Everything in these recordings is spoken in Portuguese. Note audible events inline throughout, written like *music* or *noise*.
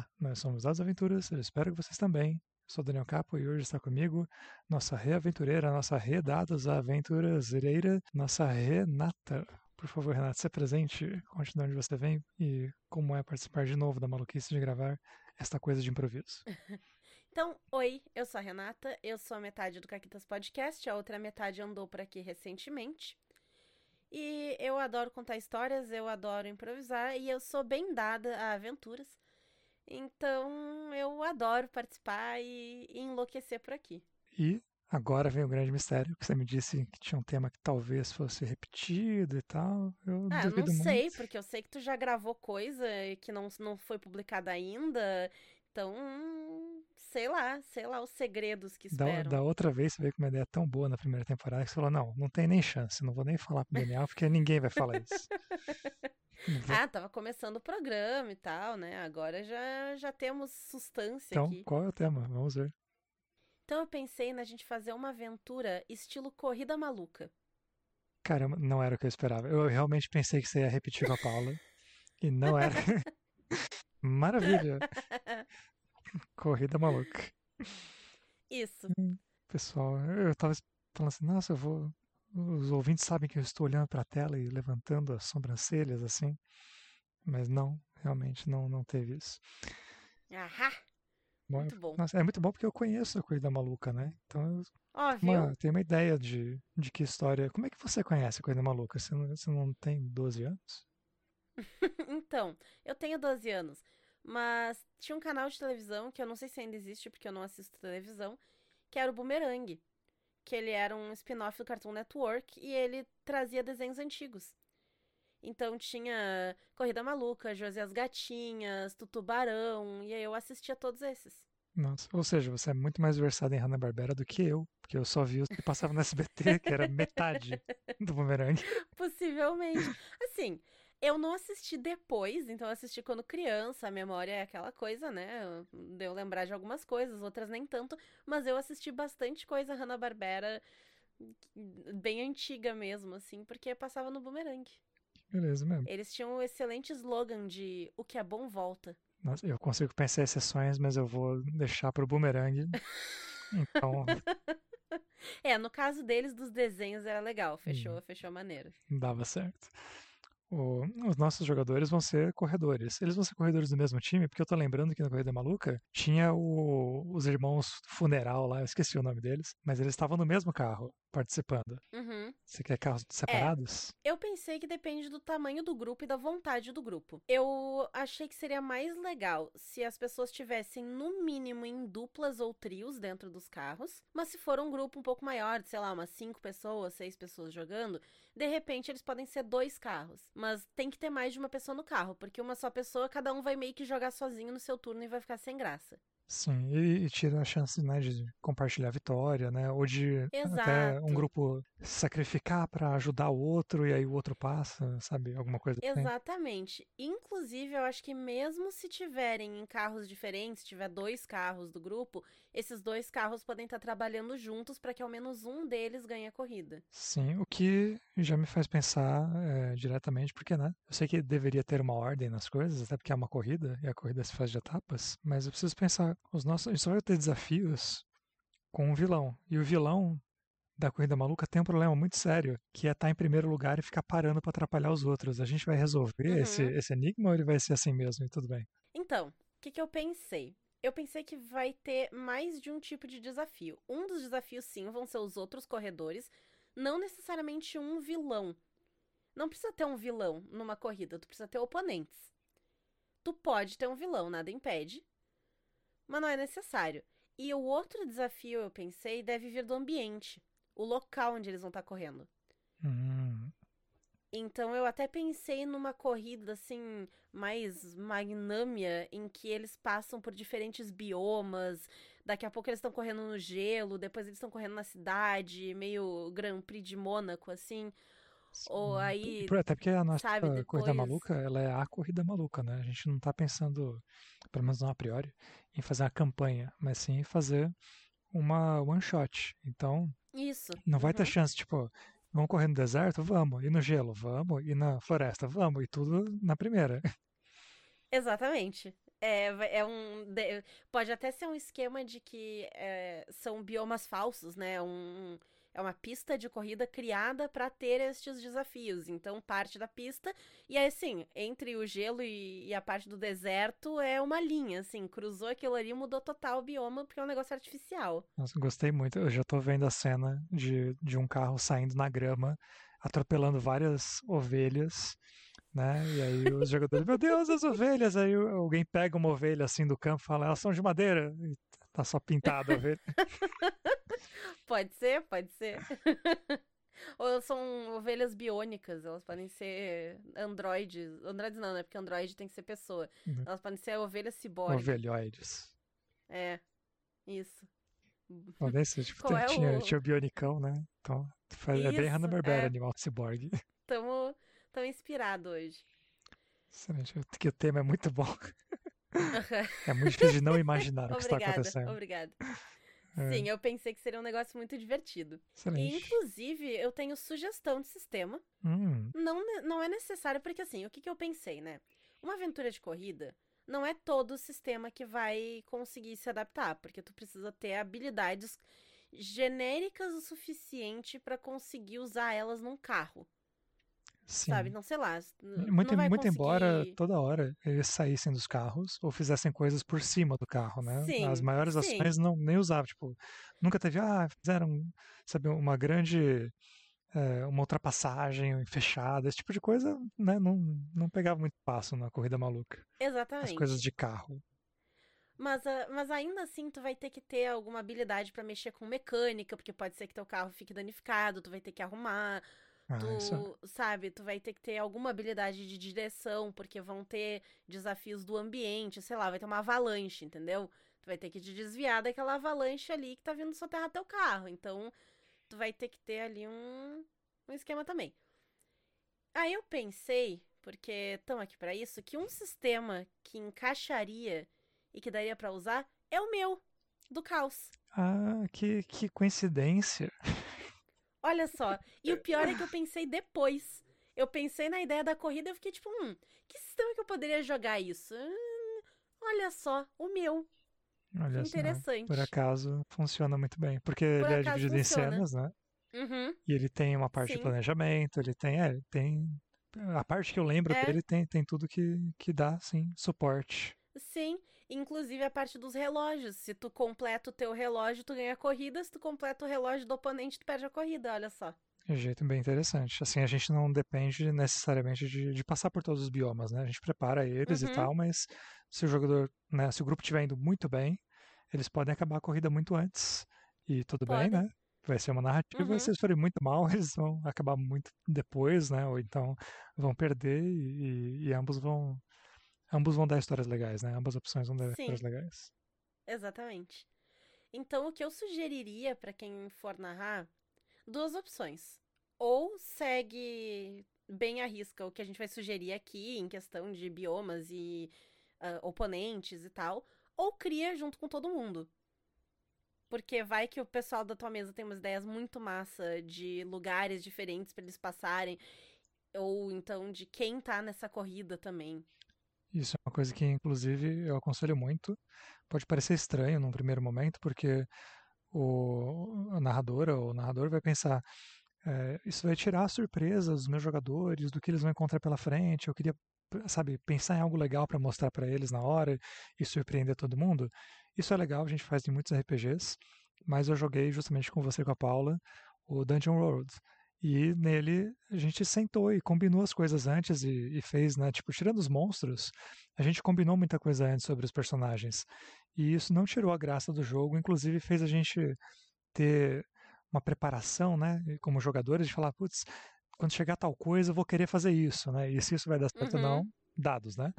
Olá, nós somos as Aventuras, eu espero que vocês também. Sou Daniel Capo e hoje está comigo nossa reaventureira, nossa redados aventureira, nossa Renata. Por favor, Renata, se presente, conte de onde você vem e como é participar de novo da maluquice de gravar esta coisa de improviso. *laughs* Então, oi, eu sou a Renata, eu sou a metade do Caquitas Podcast, a outra metade andou por aqui recentemente. E eu adoro contar histórias, eu adoro improvisar e eu sou bem dada a aventuras. Então eu adoro participar e, e enlouquecer por aqui. E agora vem o grande mistério, que você me disse que tinha um tema que talvez fosse repetido e tal. Eu ah, duvido não muito. sei, porque eu sei que tu já gravou coisa que não, não foi publicada ainda. Então, sei lá, sei lá os segredos que Da, esperam. da outra vez você veio com uma ideia tão boa na primeira temporada que você falou: não, não tem nem chance, não vou nem falar pro Daniel porque ninguém vai falar isso. *laughs* Vou- Ah, tava começando o programa e tal, né? Agora já, já temos substância Então, aqui. qual é o tema? Vamos ver. Então eu pensei na gente fazer uma aventura estilo Corrida Maluca. Caramba, não era o que eu esperava. Eu realmente pensei que você ia repetir com a Paula. E não era. *laughs* Maravilha! *laughs* Corrida maluca. Isso. Pessoal, eu tava falando assim, nossa, eu vou. Os ouvintes sabem que eu estou olhando para a tela e levantando as sobrancelhas assim. Mas não, realmente não, não teve isso. Ahá! Bom, Muito bom. Nossa, é muito bom porque eu conheço a Corrida Maluca, né? Então eu uma, tenho uma ideia de, de que história. Como é que você conhece a Corrida Maluca? Você não, você não tem 12 anos? *laughs* Então, eu tenho 12 anos, mas tinha um canal de televisão que eu não sei se ainda existe porque eu não assisto televisão, que era o Boomerang. Que ele era um spin-off do Cartoon Network e ele trazia desenhos antigos. Então tinha Corrida Maluca, José as Gatinhas, Tutubarão, e aí eu assistia todos esses. Nossa, ou seja, você é muito mais versado em Hanna-Barbera do que eu, porque eu só vi os que passavam no SBT, que era metade *laughs* do Boomerang. Possivelmente. Assim, eu não assisti depois, então eu assisti quando criança, a memória é aquela coisa, né? Deu lembrar de algumas coisas, outras nem tanto, mas eu assisti bastante coisa Hanna-Barbera bem antiga mesmo, assim, porque passava no Boomerang. Beleza mesmo. Eles tinham um excelente slogan de o que é bom volta. Nossa, eu consigo pensar em exceções, mas eu vou deixar pro Boomerang. Então, *laughs* É, no caso deles, dos desenhos era legal, fechou, fechou maneiro. dava certo. O- os nossos jogadores vão ser corredores. Eles vão ser corredores do mesmo time, porque eu tô lembrando que na Corrida Maluca tinha o- os irmãos Funeral lá, eu esqueci o nome deles, mas eles estavam no mesmo carro participando. Uhum. Você quer carros separados? Eu pensei que depende do tamanho do grupo e da vontade do grupo. Eu achei que seria mais legal se as pessoas tivessem no mínimo em duplas ou trios dentro dos carros, mas se for um grupo um pouco maior, sei lá, umas cinco pessoas, seis pessoas jogando, de repente eles podem ser dois carros. Mas tem que ter mais de uma pessoa no carro, porque uma só pessoa, cada um vai meio que jogar sozinho no seu turno e vai ficar sem graça. Sim, e, e tira a chance né, de compartilhar a vitória, né? Ou de até Exato. um grupo se sacrificar pra ajudar o outro e aí o outro passa, sabe? Alguma coisa assim. Exatamente. Inclusive, eu acho que mesmo se tiverem em carros diferentes, tiver dois carros do grupo, esses dois carros podem estar trabalhando juntos para que ao menos um deles ganhe a corrida. Sim, o que já me faz pensar é, diretamente, porque, né? Eu sei que deveria ter uma ordem nas coisas, até porque é uma corrida, e a corrida se faz de etapas, mas eu preciso pensar, os nossos, a gente só vai ter desafios com um vilão. E o vilão da corrida maluca tem um problema muito sério, que é estar em primeiro lugar e ficar parando para atrapalhar os outros. A gente vai resolver Uhum. esse, esse enigma ou ele vai ser assim mesmo e tudo bem? Então, o que, que eu pensei? Eu pensei que vai ter mais de um tipo de desafio. Um dos desafios, sim, vão ser os outros corredores, não necessariamente um vilão. Não precisa ter um vilão numa corrida, tu precisa ter oponentes. Tu pode ter um vilão, nada impede, mas não é necessário. E o outro desafio, eu pensei, deve vir do ambiente, o local onde eles vão estar correndo. Hum, Então eu até pensei numa corrida assim mais magnâmia em que eles passam por diferentes biomas. Daqui a pouco eles estão correndo no gelo, depois eles estão correndo na cidade, meio Grand Prix de Mônaco assim. Ou sim. aí, Por- Até porque a nossa sabe, corrida depois- maluca, ela é a corrida maluca, né? A gente não tá pensando, pelo menos não a priori, em fazer uma campanha, mas sim em fazer uma one shot. Então, Isso. não vai ter uhum. chance, tipo, vamos correr no deserto? Vamos. E no gelo? Vamos. E na floresta? Vamos. E tudo na primeira. Exatamente. É, é um. de- Pode até ser um esquema de que é, são biomas falsos, né? Um, é uma pista de corrida criada para ter estes desafios. Então, parte da pista. E aí, assim, entre o gelo e, e a parte do deserto é uma linha, assim. Cruzou aquilo ali, mudou total o bioma, porque é um negócio artificial. Nossa, gostei muito. Eu já tô vendo a cena de, de um carro saindo na grama, atropelando várias ovelhas, né? E aí os *laughs* jogadores, meu Deus, as ovelhas! Aí alguém pega uma ovelha assim do campo e fala, elas são de madeira. E tá só pintada a ovelha. *laughs* *laughs* Pode ser, pode ser. *laughs* Ou são ovelhas biônicas, elas podem ser androides. Androides não, né? Porque androide tem que ser pessoa. Uhum. Elas podem ser ovelhas ciborgue. Ovelhoides. É, isso. *laughs* Bom, nesse, tipo, Qual é tinha, o- tinha o Bionicão, né? Então, faz- é bem Hanna-Barbera, é. Animal Cyborg. Tamo, tamo inspirado hoje. Excelente. Que o tema é muito bom. É muito difícil de não imaginar o que está obrigada, acontecendo. obrigada. É. Sim, eu pensei que seria um negócio muito divertido. E, Excelente. inclusive, eu tenho sugestão de sistema. Hum, Não, não é necessário, porque assim, o que, que eu pensei, né? Uma aventura de corrida não é todo o sistema que vai conseguir se adaptar, porque tu precisa ter habilidades genéricas o suficiente pra conseguir usar elas num carro, sim. sabe? Não sei lá. Muito, muito embora conseguir- toda hora eles saíssem dos carros ou fizessem coisas por cima do carro, né? Sim, As maiores sim. ações não nem usavam, tipo, nunca teve, ah, fizeram, sabe, uma grande eh, uma ultrapassagem fechada, esse tipo de coisa, né? Não, não pegava muito passo na corrida maluca. As Exatamente. coisas de carro. Mas, ah, mas ainda assim, tu vai ter que ter alguma habilidade pra mexer com mecânica, porque pode ser que teu carro fique danificado, tu vai ter que arrumar. Ah, isso Tu, sabe, tu vai ter que ter alguma habilidade de direção, porque vão ter desafios do ambiente, sei lá, vai ter uma avalanche, entendeu? Tu vai ter que te desviar daquela avalanche ali que tá vindo soterrar teu carro. Então, tu vai ter que ter ali um, um esquema também. Aí eu pensei, porque estão aqui pra isso, que um sistema que encaixaria e que daria pra usar é o meu, do caos. Ah, que, que coincidência. *laughs* Olha só. E o pior é que eu pensei depois. Eu pensei na ideia da corrida e fiquei tipo, hum, que sistema que eu poderia jogar isso? Hum, olha só, o meu. Olha Que só, interessante. por acaso funciona muito bem, porque ele é dividido funciona. em cenas, né? Uhum. E ele tem uma parte de Sim. planejamento, ele tem, é, tem a parte que eu lembro É. dele tem, tem tudo que, que dá, sim, suporte. Sim, inclusive a parte dos relógios. Se tu completa o teu relógio, tu ganha a corrida. Se tu completa o relógio do oponente, tu perde a corrida, olha só. De um jeito bem interessante. Assim, a gente não depende necessariamente de, de passar por todos os biomas, né? A gente prepara eles Uhum. e tal, mas se o jogador, né, se o grupo estiver indo muito bem, eles podem acabar a corrida muito antes. E tudo bem, Podem. né? Vai ser uma narrativa, Uhum. se eles forem muito mal, *laughs* eles vão acabar muito depois, né? Ou então vão perder e- e ambos vão ambos vão dar histórias legais, né? Ambas opções vão dar Sim. histórias legais. Exatamente. Então, o que eu sugeriria pra quem for narrar, duas opções. Ou segue bem à risca o que a gente vai sugerir aqui em questão de biomas e ah, oponentes e tal, ou cria junto com todo mundo. Porque vai que o pessoal da tua mesa tem umas ideias muito massa de lugares diferentes pra eles passarem, ou então de quem tá nessa corrida também. Isso é uma coisa que, inclusive, eu aconselho muito. Pode parecer estranho num primeiro momento, porque o, a narradora ou o narrador vai pensar: "É, isso vai tirar a surpresa dos meus jogadores, do que eles vão encontrar pela frente. Eu queria, sabe, pensar em algo legal para mostrar para eles na hora e surpreender todo mundo. Isso é legal, a gente faz em muitos RPGs, mas eu joguei justamente com você e com a Paula o Dungeon World. E nele a gente sentou e combinou as coisas antes e, e fez, né? Tipo, tirando os monstros, a gente combinou muita coisa antes sobre os personagens. E isso não tirou a graça do jogo, inclusive fez a gente ter uma preparação, né? Como jogadores, de falar, putz, quando chegar tal coisa, eu vou querer fazer isso, né? E se isso vai dar certo ou Uhum. não, dados, né?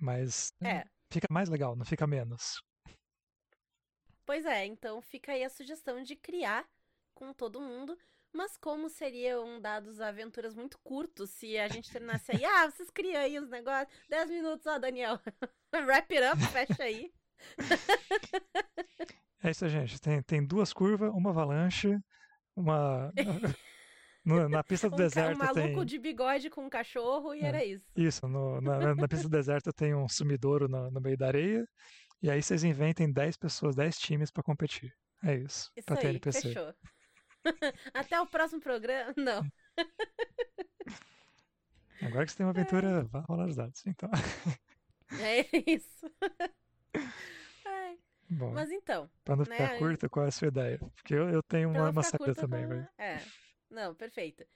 Mas É. fica mais legal, não fica menos. Pois é, então fica aí a sugestão de criar com todo mundo. Mas como seriam dados aventuras muito curtos se a gente terminasse aí, ah, vocês criam aí os negócios, 10 minutos, ó, Daniel. *laughs* Wrap it up, fecha aí. É isso, gente. Tem, tem duas curvas, uma avalanche, uma. *laughs* No- na pista do Um, ca- um deserto maluco tem. de bigode com um cachorro e É. era isso. Isso, no- na, na- pista do deserto tem um sumidouro no, no meio da areia. E aí vocês inventem 10 pessoas, 10 times pra competir. É isso. Isso pra ter aí, NPC. fechou. *laughs* Até o próximo programa. *laughs* Não. *laughs* Agora que você tem uma aventura, vá rolar os dados. Então, É isso. Ai, bom, Mas então, pra não né, ficar curto, qual é a sua ideia? Porque eu, eu tenho uma, uma saída curta também, velho. É. Não, perfeito.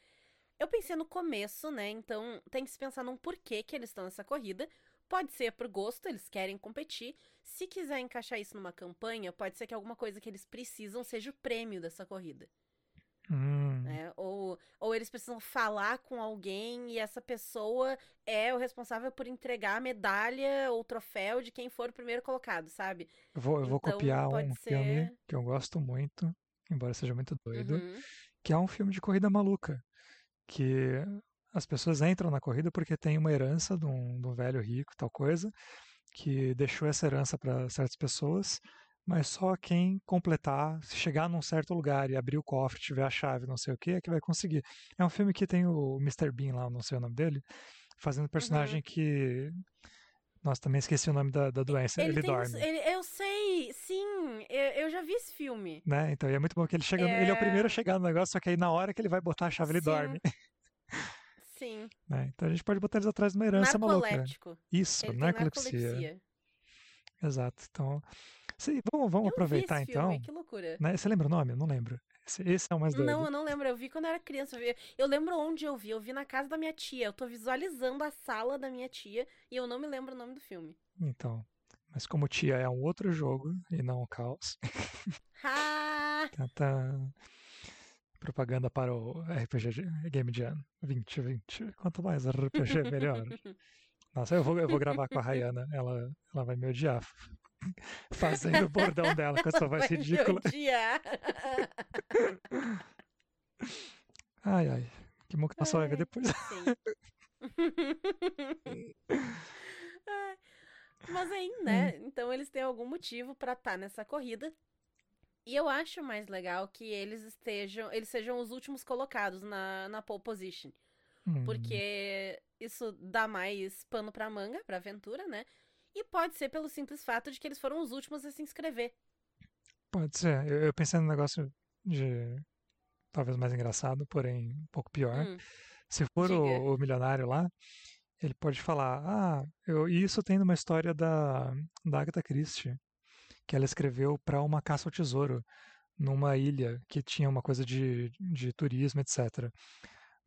Eu pensei no começo, né? Então tem que se pensar num porquê que eles estão nessa corrida. Pode ser por gosto, eles querem competir. Se quiser encaixar isso numa campanha, pode ser que alguma coisa que eles precisam seja o prêmio dessa corrida. Hum, né? Ou, ou eles precisam falar com alguém e essa pessoa é o responsável por entregar a medalha ou troféu de quem for o primeiro colocado, sabe? eu vou, eu vou então, copiar um filme ser- que eu gosto muito, embora seja muito doido, Uhum. que é um filme de corrida maluca. Que as pessoas entram na corrida porque tem uma herança de um, de um velho rico, tal coisa, que deixou essa herança para certas pessoas, mas só quem completar, se chegar num certo lugar e abrir o cofre, tiver a chave, não sei o que, é que vai conseguir. É um filme que tem o Mr. Bean lá, não sei o nome dele, fazendo personagem que. Nossa, também esqueci o nome da, da doença. Ele, Ele uns- dorme. ele- eu sei, sim, eu, eu já vi esse filme. Né? Então, e é muito bom que ele chega. Ele é o É. primeiro a chegar no negócio, só que aí na hora que ele vai botar a chave, ele Sim. dorme. Sim, *laughs* né? Então a gente pode botar eles atrás de uma herança maluca. narcolético. Isso, narcolepsia. narcolepsia. Exato. Então, se- vamos, vamos Eu aproveitar então. que loucura. Né? Você lembra o nome? Eu não lembro. Esse, esse é o mais doido. Não, eu não lembro. Eu vi quando eu era criança. Eu, vi- eu lembro onde eu vi. Eu vi na casa da minha tia. Eu tô visualizando a sala da minha tia e eu não me lembro o nome do filme. Então. Mas como Tia é um outro jogo e não um caos. Tá, *laughs* tá. Propaganda para o RPG Game Jam 2020. Quanto mais RPG, melhor. *laughs* Nossa, eu vou, eu vou gravar com a Rayana. Ela, ela vai me odiar. *laughs* Fazendo o bordão dela com essa voz Vai ridícula. *laughs* Ai, ai. Que bom que ver Ai. depois. *laughs* Mas aí, né? Então eles têm algum motivo pra estar nessa corrida. E eu acho mais legal que eles estejam, eles sejam os últimos colocados na, na pole position. Hum, Porque isso dá mais pano pra manga, pra aventura, né? E pode ser pelo simples fato de que eles foram os últimos a se inscrever. Pode ser. Eu, eu pensei num negócio de. Talvez mais engraçado, porém um pouco pior. Hum, Se for o, o milionário lá, ele pode falar: Ah, eu, e isso tem numa história da, da Agatha Christie, que ela escreveu para uma caça ao tesouro, numa ilha que tinha uma coisa de, de turismo, etc.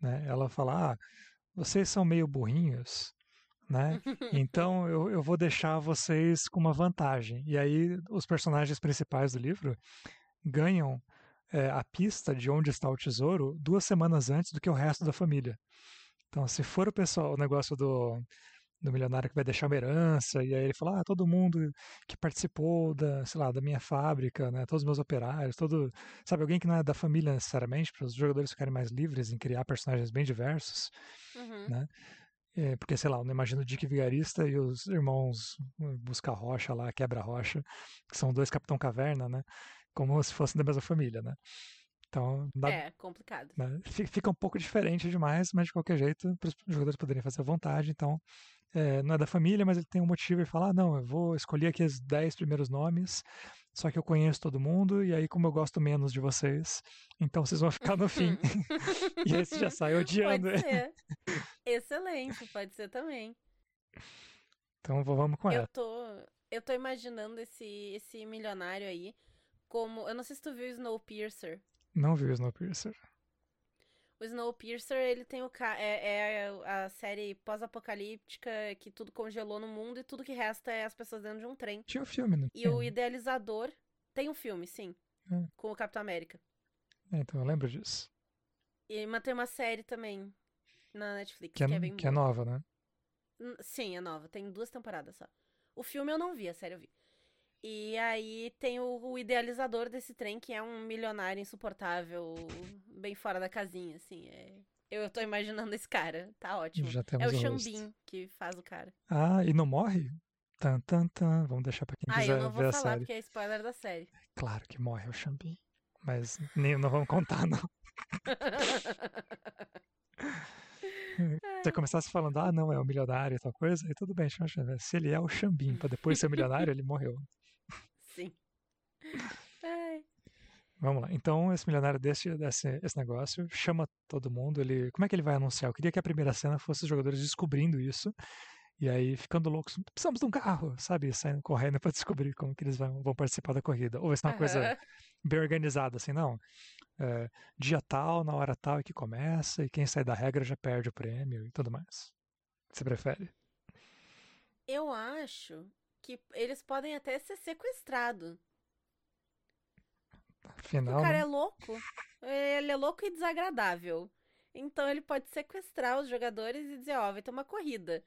Né? Ela fala: Ah, vocês são meio burrinhos. Né? *laughs* Então eu, eu vou deixar vocês com uma vantagem. E aí os personagens principais do livro ganham é, a pista de onde está o tesouro duas semanas antes do que o resto da família. Então, se for o pessoal, o negócio do, do milionário que vai deixar uma herança, e aí ele fala, ah, todo mundo que participou da, sei lá, da minha fábrica, né, todos os meus operários, todo, sabe, alguém que não é da família necessariamente, para os jogadores ficarem mais livres em criar personagens bem diversos, uhum. né? É, porque, sei lá, eu não imagino o Dick Vigarista e os irmãos uh, Busca Rocha lá, Quebra Rocha, que são dois Capitão Caverna, né? Como se fossem da mesma família, né? Então, dá, É, complicado. né? Fi- Fica um pouco diferente demais, mas de qualquer jeito, para os jogadores poderem fazer à vontade. Então, é, não é da família, mas ele tem um motivo e fala: ah, não, eu vou escolher aqui os 10 primeiros nomes, só que eu conheço todo mundo, e aí, como eu gosto menos de vocês, então vocês vão ficar no fim. *laughs* e aí você já sai odiando Pode ser. Excelente, pode ser também. Então, vamos com Eu ela. tô, eu tô imaginando esse, esse milionário aí como. Eu não sei se tu viu o Snowpiercer. Não vi o Snowpiercer. O Snowpiercer, ele tem o. ca- É, é a série pós-apocalíptica que tudo congelou no mundo e tudo que resta é as pessoas dentro de um trem. Tinha o filme, não E tinha? o idealizador. Tem um filme, sim. Hum. Com o Capitão América. É, então eu lembro disso. E mas tem uma série também na Netflix, Que que, é, é bem que é nova, né? Sim, é nova. Tem duas temporadas só. O filme eu não vi, a série eu vi. E aí tem o, o idealizador desse trem, que é um milionário insuportável, bem fora da casinha, assim. é- Eu, eu tô imaginando esse cara. Tá ótimo. É o. Xambin que faz o cara. Ah, e não morre? Tan, tan, tan. Vamos deixar pra quem Ah, quiser eu não ver vou a falar série. porque é spoiler da série. Claro que morre o Xambin. Mas nem, não vamos contar, não. *laughs* Se começasse falando, ah, não, é o milionário e tal coisa, aí tudo bem, se ele é o Xambim, pra depois ser o milionário, ele morreu. Vamos lá. Então, esse milionário desse, desse esse negócio chama todo mundo. Ele, como é que ele vai anunciar? Eu queria que a primeira cena fosse os jogadores descobrindo isso e aí ficando loucos. Precisamos de um carro, sabe? Saindo correndo *laughs* para descobrir como que eles vão, vão participar da corrida. Ou vai ser uma uhum. coisa bem organizada, assim, não. É, dia tal, na hora tal é que começa e quem sai da regra já perde o prêmio e tudo mais. Você prefere? Eu acho que eles podem até ser sequestrados. Afinal, o cara né? é louco. Ele é louco e desagradável. Então ele pode sequestrar os jogadores e dizer, ó, oh, vai ter uma corrida.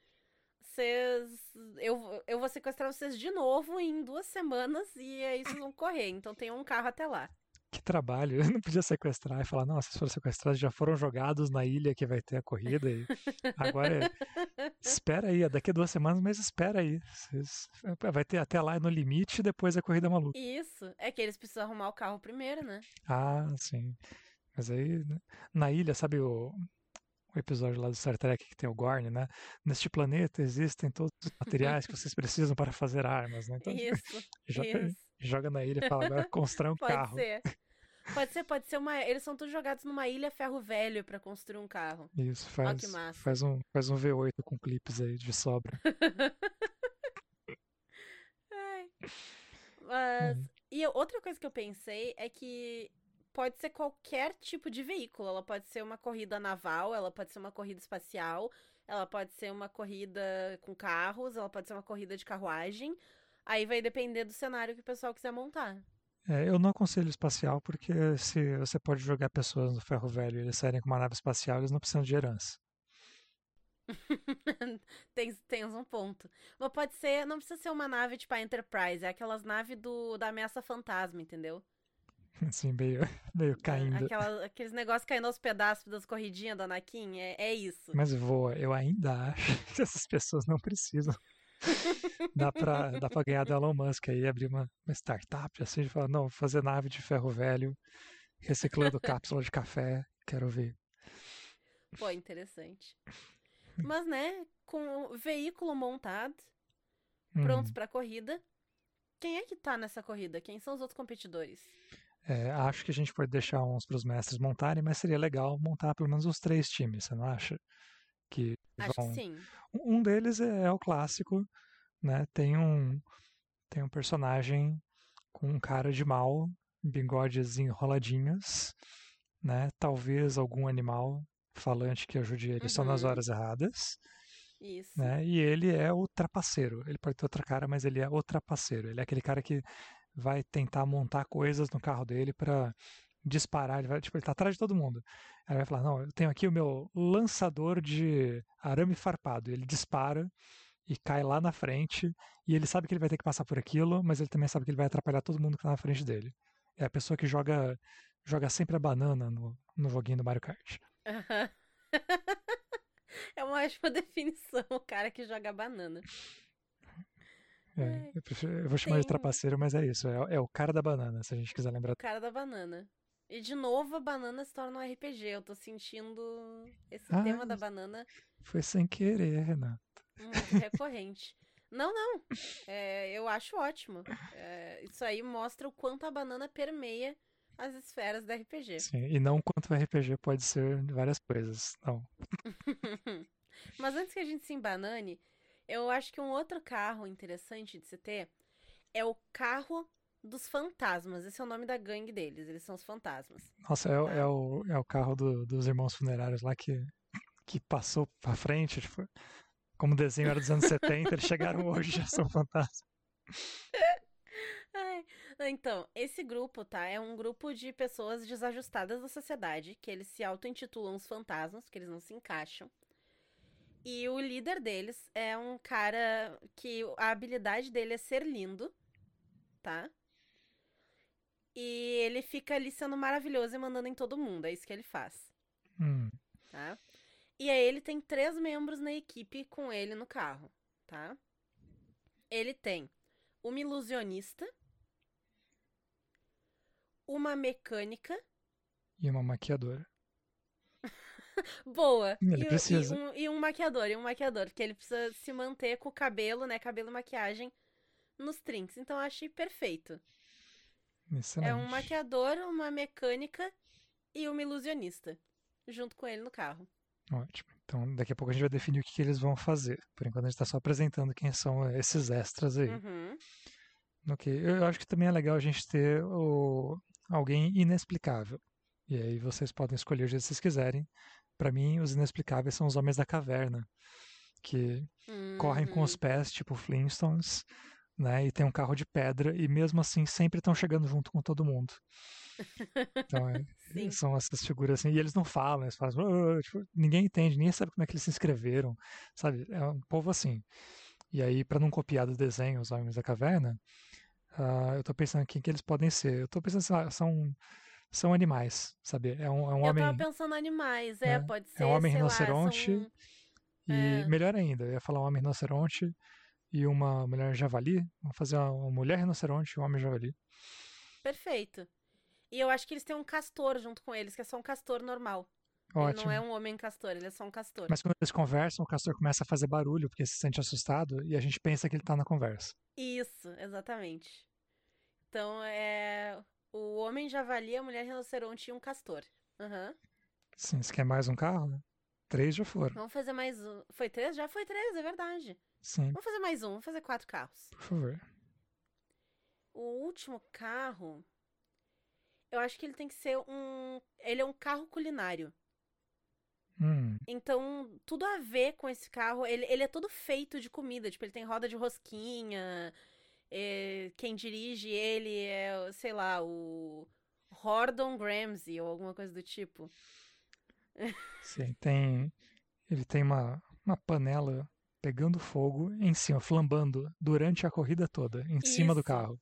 Vocês. Eu, eu vou sequestrar vocês de novo em duas semanas e aí vocês vão correr. Então tem um carro até lá. Que trabalho. Eu não podia sequestrar e falar, não, vocês foram sequestrados, já foram jogados na ilha que vai ter a corrida. E agora, espera aí, daqui a duas semanas, mas espera aí. Vocês... Vai ter até lá no limite e depois a corrida maluca. Isso. É que eles precisam arrumar o carro primeiro, né? Ah, sim. Mas aí, né, na ilha, sabe o, o episódio lá do Star Trek que tem o Gorn, né? Neste planeta existem todos os materiais que vocês precisam para fazer armas, né? Então, isso, *laughs* joga, isso. Joga na ilha e fala, agora *laughs* constrói um pode carro. Ser. *laughs* Pode ser, pode ser uma. Eles são todos jogados numa ilha ferro velho para construir um carro. Isso, faz, faz, um, faz um V8 com clipes aí de sobra. *laughs* Ai. Mas. Hum. E outra coisa que eu pensei é que pode ser qualquer tipo de veículo. Ela pode ser uma corrida naval, ela pode ser uma corrida espacial, ela pode ser uma corrida com carros, ela pode ser uma corrida de carruagem. Aí vai depender do cenário que o pessoal quiser montar. É, eu não aconselho espacial porque se você pode jogar pessoas no ferro velho e eles saírem com uma nave espacial, eles não precisam de herança. *laughs* tens um ponto. Mas pode ser, não precisa ser uma nave tipo a Enterprise, é aquelas naves do, da ameaça fantasma, entendeu? *laughs* Assim, meio, *laughs* meio caindo. Aquela, aqueles negócios caindo aos pedaços das corridinhas do Anakin, é, é isso. Mas voa, eu ainda acho que essas pessoas não precisam. Dá, pra, dá pra ganhar do Elon Musk aí, abrir uma, uma startup assim, de falar, não, fazer nave de ferro velho, reciclando *laughs* cápsula de café, quero ver. Pô, interessante. Mas, né, com o veículo montado, prontos hum. pra corrida, quem é que tá nessa corrida? Quem são os outros competidores? É, acho que a gente pode deixar uns para os mestres montarem, mas seria legal montar pelo menos os três times, você não acha? Que acho vão... que sim. Um deles é, é, o clássico, né? Tem um, tem um personagem com um cara de mal, bigodes enroladinhos, né? Talvez algum animal falante que ajude ele uhum. só nas uhum. horas erradas. Isso. Né? E ele é o trapaceiro. Ele pode ter outra cara, mas ele é o trapaceiro. Ele é aquele cara que vai tentar montar coisas no carro dele para disparar, ele vai, tipo, ele tá atrás de todo mundo. Aí vai falar, não, eu tenho aqui o meu lançador de arame farpado. Ele dispara e cai lá na frente, e ele sabe que ele vai ter que passar por aquilo, mas ele também sabe que ele vai atrapalhar todo mundo que tá na frente dele. É a pessoa que joga joga sempre a banana no, no joguinho do Mario Kart. *laughs* é uma ótima *laughs* definição, o cara que joga banana. É, eu, prefiro, eu, vou chamar Tem... de trapaceiro, mas é isso. É, é, o cara da banana, se a gente quiser lembrar. O cara da banana. E de novo a banana se torna um RPG. Eu tô sentindo esse ah, tema da banana. Foi sem querer, Renato. Muito recorrente. não, não. É, eu acho ótimo. É, isso aí mostra o quanto a banana permeia as esferas da RPG. Sim, e não quanto o RPG pode ser várias coisas. Não. *laughs* Mas antes que a gente se embanane, eu acho que um outro carro interessante de se ter é o carro dos fantasmas. Esse é o nome da gangue deles. Eles são os fantasmas. Nossa, é, é o, é o carro do, dos irmãos funerários lá que, que passou pra frente. Tipo, como o desenho era dos anos *laughs* 70, eles chegaram hoje já são fantasmas. Então, esse grupo, tá? É um grupo de pessoas desajustadas da sociedade, que eles se auto-intitulam os fantasmas, porque eles não se encaixam. E o líder deles é um cara que a habilidade dele é ser lindo, tá? E ele fica ali sendo maravilhoso e mandando em todo mundo. É isso que ele faz. Hum. Tá? E aí ele tem três membros na equipe com ele no carro, tá? Ele tem uma ilusionista, uma mecânica e uma maquiadora. *laughs* Boa. Ele e, precisa. E um, e um maquiador, e um maquiador, porque ele precisa se manter com o cabelo, né? Cabelo e maquiagem nos trinks. Então eu achei perfeito. Excelente. É um maquiador, uma mecânica e uma ilusionista. Junto com ele no carro. Ótimo. Então, daqui a pouco a gente vai definir o que, que eles vão fazer. Por enquanto, a gente está só apresentando quem são esses extras aí. Uhum. Ok. Eu acho que também é legal a gente ter o... alguém inexplicável. E aí vocês podem escolher o jeito que vocês quiserem. Para mim, os inexplicáveis são os homens da caverna, que correm com os Uhum. pés, tipo Flintstones, né? E tem um carro de pedra e mesmo assim sempre estão chegando junto com todo mundo. Então, é, *laughs* são essas figuras assim, e eles não falam, eles falam, "Ah", tipo, ninguém entende, ninguém sabe como é que eles se inscreveram, sabe? É um povo assim. E aí, para não copiar do desenho Os Homens da Caverna, ah, eu tô pensando quem que eles podem ser. Eu tô pensando, sei lá, são, são animais, sabe? É um, é um Eu homem, tava pensando animais, é, É, pode ser, é um homem sei lá, rinoceronte são- e é. melhor ainda, eu ia falar um homem rinoceronte e uma mulher javali. Vamos fazer uma, mulher rinoceronte e um homem javali. Perfeito. E eu acho que eles têm um castor junto com eles, que é só um castor normal. Ótimo. Ele não é um homem castor, ele é só um castor. Mas quando eles conversam, o castor começa a fazer barulho porque se sente assustado e a gente pensa que ele tá na conversa. Isso, exatamente. Então é o homem javali, a mulher rinoceronte e um castor. Aham. Sim, você quer mais um carro? né? Três já foram. Vamos fazer mais um. Foi três? Já foi três, é verdade. Sim, Vamos fazer mais um, vamos fazer quatro carros. por favor. O último carro, eu acho que ele tem que ser um. Ele é um carro culinário. Hum, Então, tudo a ver com esse carro. Ele, ele é todo feito de comida. Tipo, ele tem roda de rosquinha. é, quem dirige ele é, sei lá, o Gordon Ramsay ou alguma coisa do tipo. sim, tem. Ele tem uma, uma panela pegando fogo em cima, flambando durante a corrida toda, em cima do Isso. carro.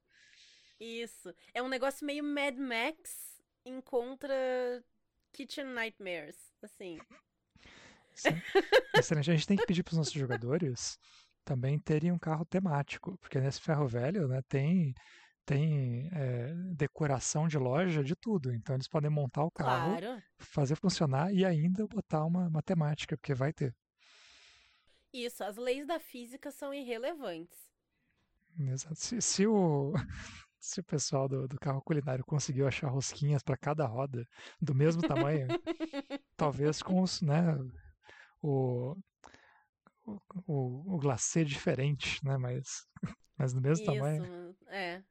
Isso. É um negócio meio Mad Max em contra Kitchen Nightmares. Assim. Sim. *laughs* Excelente. A gente tem que pedir para os nossos jogadores também terem um carro temático, porque nesse ferro velho né, tem, tem é, decoração de loja de tudo. Então eles podem montar o carro, Claro. fazer funcionar e ainda botar uma, uma temática, porque vai ter. Isso. As leis da física são irrelevantes. Exato. Se, se o, *laughs* se o pessoal do, do carro culinário conseguiu achar rosquinhas para cada roda do mesmo tamanho, *laughs* talvez com os, né, o, o, o, glacê diferente, né, mas, *laughs* mas do mesmo tamanho. Isso, é.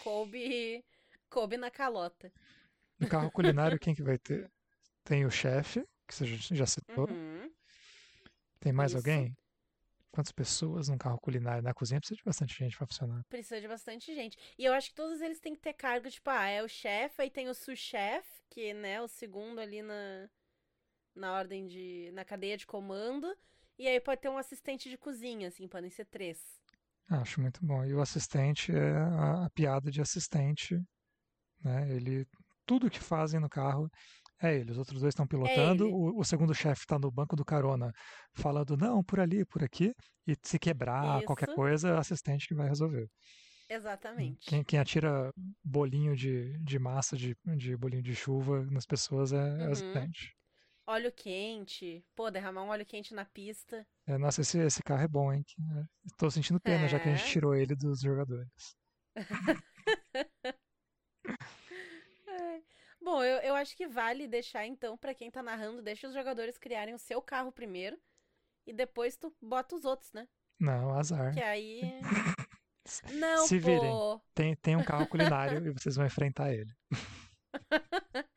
Coube, coube na calota. No carro culinário, quem que vai ter? Tem o chefe, que você já já citou. Uhum. Tem mais isso. alguém? Quantas pessoas num carro culinário? Na cozinha precisa de bastante gente para funcionar. Precisa de bastante gente. E eu acho que todos eles têm que ter cargo, tipo, ah, é o chefe, aí tem o sous-chef, que, né, o segundo ali na, na ordem de. na cadeia de comando. E aí pode ter um assistente de cozinha, assim, podem ser três. Acho muito bom. E o assistente é a, a piada de assistente, né? Ele tudo que fazem no carro é ele. Os outros dois estão pilotando. ele. o, o segundo chefe está no banco do carona, falando não, por ali, por aqui. E se quebrar qualquer Isso. coisa, é o assistente que vai resolver. Exatamente. Quem, quem atira bolinho de, de massa, de, de bolinho de chuva nas pessoas é, é Uhum. o assistente. Óleo quente. Pô, derramar um óleo quente na pista. É, nossa, esse, esse carro é bom, hein? Estou sentindo pena já que a gente É. tirou ele dos jogadores. *laughs* Bom, eu, eu acho que vale deixar, então, pra quem tá narrando, deixa os jogadores criarem o seu carro primeiro. E depois tu bota os outros, né? Não, azar. Que aí. *laughs* Não, Se virem. pô. Tem, tem um carro culinário *laughs* e vocês vão enfrentar ele. *laughs*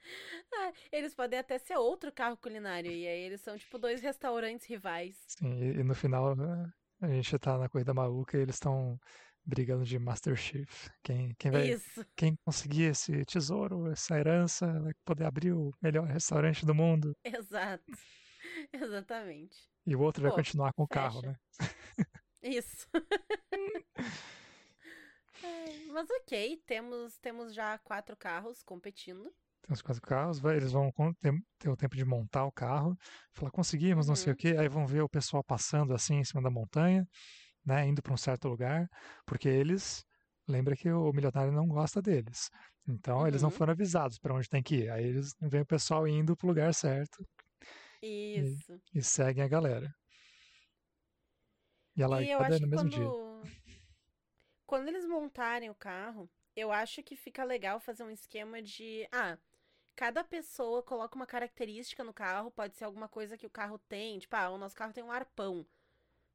Ah, eles podem até ser outro carro culinário. E aí eles são tipo dois restaurantes rivais. Sim, e, e no final eh, a gente tá na corrida maluca e eles estão brigando de Master Chief. Quem, quem, vai, Isso. quem conseguir esse tesouro, essa herança, vai poder abrir o melhor restaurante do mundo. Exato. *laughs* Exatamente. E o outro vai Pô, continuar com o carro, fecha. né? *laughs* Isso. *laughs* Ai, mas ok, temos, temos já quatro carros competindo. Tem os quatro carros, vai- eles vão ter, ter o tempo de montar o carro, falar, conseguimos, não sei Uhum. o quê, aí vão ver o pessoal passando assim em cima da montanha, né, indo para um certo lugar, porque eles, lembra que o milionário não gosta deles. Então eles não Uhum. foram avisados para onde tem que ir. Aí eles vem o pessoal indo para o lugar certo. Isso. E, e seguem a galera. E ela E eu cada acho no mesmo dia. quando, quando eles montarem o carro, eu acho que fica legal fazer um esquema de. Ah, cada pessoa coloca uma característica no carro, pode ser alguma coisa que o carro tem. Tipo, ah, o nosso carro tem um arpão.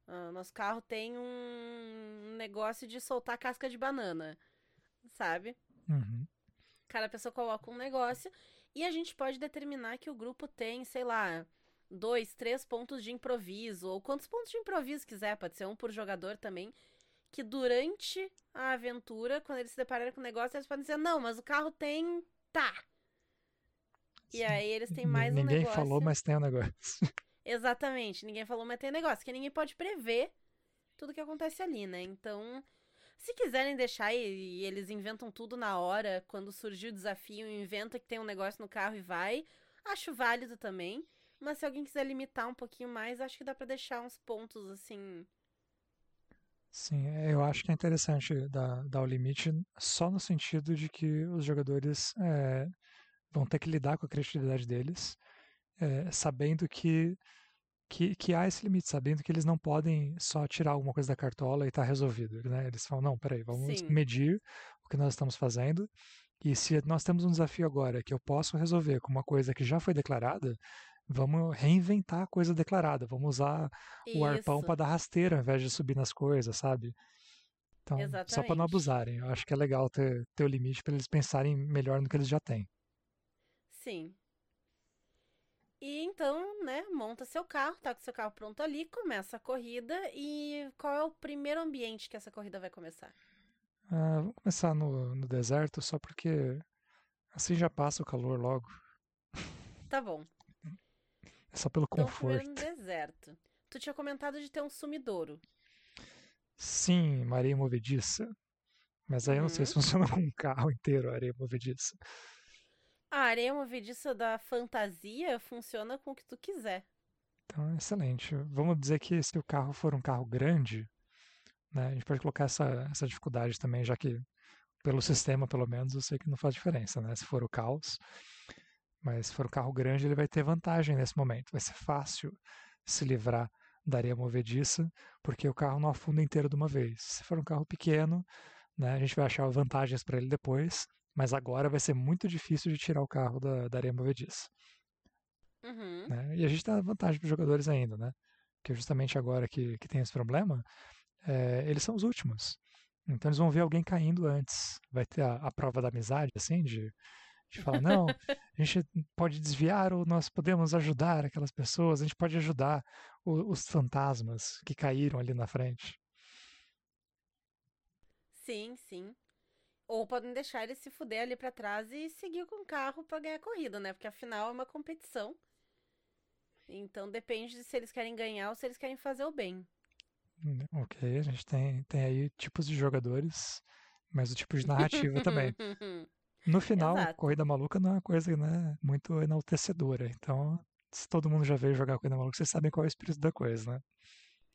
Ah, nosso carro tem um negócio de soltar casca de banana. Sabe? Uhum. Cada pessoa coloca um negócio e a gente pode determinar que o grupo tem, sei lá, dois, três pontos de improviso, ou quantos pontos de improviso quiser, pode ser um por jogador também. Que durante a aventura, quando eles se depararem com o negócio, eles podem dizer, não, mas o carro tem. tá. E aí eles têm mais um Ninguém negócio. falou, mas tem um negócio. *laughs* Exatamente, ninguém falou, mas tem negócio, que ninguém pode prever tudo que acontece ali, né? Então, se quiserem deixar e, e eles inventam tudo na hora, quando surgir o desafio, inventa que tem um negócio no carro e vai, acho válido também. Mas se alguém quiser limitar um pouquinho mais, acho que dá pra deixar uns pontos assim. Sim, eu acho que é interessante dar, dar o limite só no sentido de que os jogadores é, vão ter que lidar com a criatividade deles, é, sabendo que, que, que há esse limite, sabendo que eles não podem só tirar alguma coisa da cartola e tá resolvido, né? Eles falam, não, peraí, vamos Sim. medir o que nós estamos fazendo e se nós temos um desafio agora que eu posso resolver com uma coisa que já foi declarada, vamos reinventar a coisa declarada, vamos usar o arpão Isso, para dar rasteira ao invés de subir nas coisas, sabe? Então, só para não exatamente. abusarem. Eu acho que é legal ter, ter o limite para eles pensarem melhor no que eles já têm. Sim. E então, né, monta seu carro, tá com seu carro pronto ali, começa a corrida e qual é o primeiro ambiente que essa corrida vai começar? Ah, vamos começar no, no deserto, só porque assim já passa o calor logo. Tá bom. É só pelo Então, conforto. no deserto. Tu tinha comentado de ter um sumidouro. Sim, uma areia movediça. Mas aí eu não sei Uhum. se funciona *laughs* com um carro inteiro areia movediça. A areia movediça da fantasia funciona com o que tu quiser. Então, excelente. Vamos dizer que se o carro for um carro grande, né, a gente pode colocar essa, essa dificuldade também, já que pelo sistema, pelo menos, eu sei que não faz diferença, né? Se for o caos. Mas se for um carro grande, ele vai ter vantagem nesse momento. Vai ser fácil se livrar da areia movediça, porque o carro não afunda inteiro de uma vez. Se for um carro pequeno, né, a gente vai achar vantagens para ele depois, mas agora vai ser muito difícil de tirar o carro da, da areia movediça. Uhum. Né? E a gente dá vantagem para os jogadores ainda, né? Porque justamente agora que, que tem esse problema, é, eles são os últimos. Então eles vão ver alguém caindo antes. Vai ter a, a prova da amizade, assim, de, de falar, não, a gente pode desviar ou nós podemos ajudar aquelas pessoas, a gente pode ajudar o- os fantasmas que caíram ali na frente. Sim, sim. Ou podem deixar ele se fuder ali pra trás e seguir com o carro pra ganhar a corrida, né? Porque afinal é uma competição. Então depende de se eles querem ganhar ou se eles querem fazer o bem. Hum, Ok, a gente tem, tem aí tipos de jogadores, mas o tipo de narrativa também. *laughs* No final, Exato. Corrida Maluca não é uma coisa né, muito enaltecedora. Então, se todo mundo já veio jogar Corrida Maluca, vocês sabem qual é o espírito da coisa, né?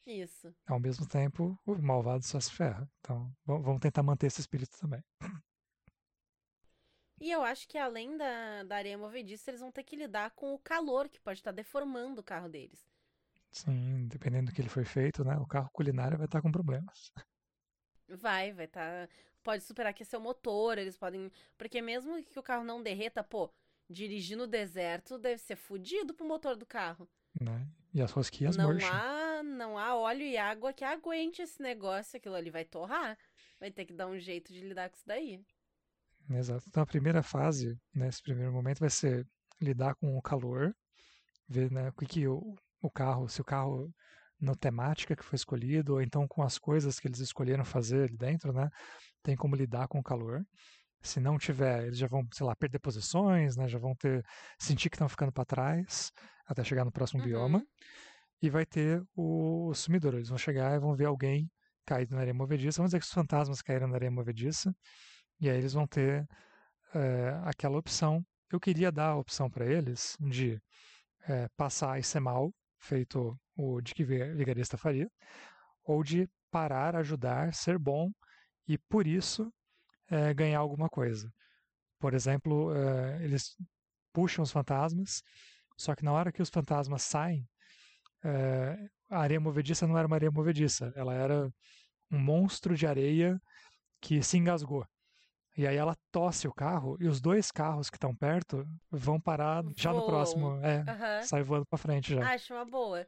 Isso. Ao mesmo tempo, o malvado só se ferra. Então, va- vamos tentar manter esse espírito também. E eu acho que além da, da areia movediça, eles vão ter que lidar com o calor que pode estar deformando o carro deles. Sim, dependendo do que ele foi feito, né? O carro culinário vai estar com problemas. Vai, vai estar. Pode superaquecer o motor, eles podem. Porque mesmo que o carro não derreta, pô, dirigir no deserto deve ser fudido pro motor do carro. Né? E as rosquinhas não murcham. há, não há óleo e água que aguente esse negócio, aquilo ali vai torrar. Vai ter que dar um jeito de lidar com isso daí. Exato. Então, a primeira fase, nesse primeiro momento, vai ser lidar com o calor, ver né, o que, que o, o carro, se o carro na temática que foi escolhido, ou então com as coisas que eles escolheram fazer ali dentro, né, tem como lidar com o calor. Se não tiver, eles já vão, sei lá, perder posições, né, já vão ter sentir que estão ficando para trás até chegar no próximo Uhum. bioma. E vai ter o, o sumidor. Eles vão chegar e vão ver alguém caído na areia movediça. Vamos dizer que os fantasmas caíram na areia movediça. E aí eles vão ter eh, aquela opção. Eu queria dar a opção para eles de eh, passar e ser mal, feito o de que vi- vigarista faria, ou de parar, ajudar, ser bom e por isso eh, ganhar alguma coisa. Por exemplo, eles puxam os fantasmas Só que na hora que os fantasmas saem, é, a areia movediça não era uma areia movediça, ela era um monstro de areia que se engasgou. E aí ela tosse o carro e os dois carros que estão perto vão parar já no próximo. É, Aham. sai voando pra frente já. Acho uma boa.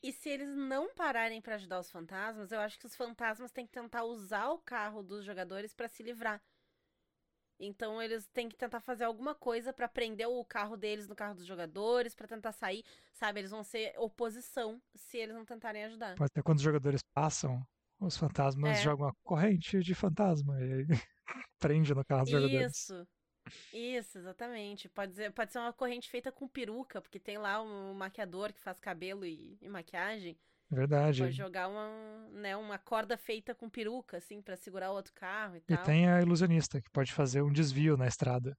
E se eles não pararem pra ajudar os fantasmas, eu acho que os fantasmas têm que tentar usar o carro dos jogadores pra se livrar. Então eles têm que tentar fazer alguma coisa pra prender o carro deles no carro dos jogadores, pra tentar sair, sabe? Eles vão ser oposição se eles não tentarem ajudar. Pode ter quando os jogadores passam, os fantasmas É. jogam uma corrente de fantasma e *laughs* prende no carro dos jogadores. Isso. Isso, exatamente. Pode ser, pode ser uma corrente feita com peruca, porque tem lá um maquiador que faz cabelo e, e maquiagem. Verdade. Pode jogar uma, né, uma corda feita com peruca, assim, pra segurar o outro carro e E tal. tem a ilusionista, que pode fazer um desvio na estrada.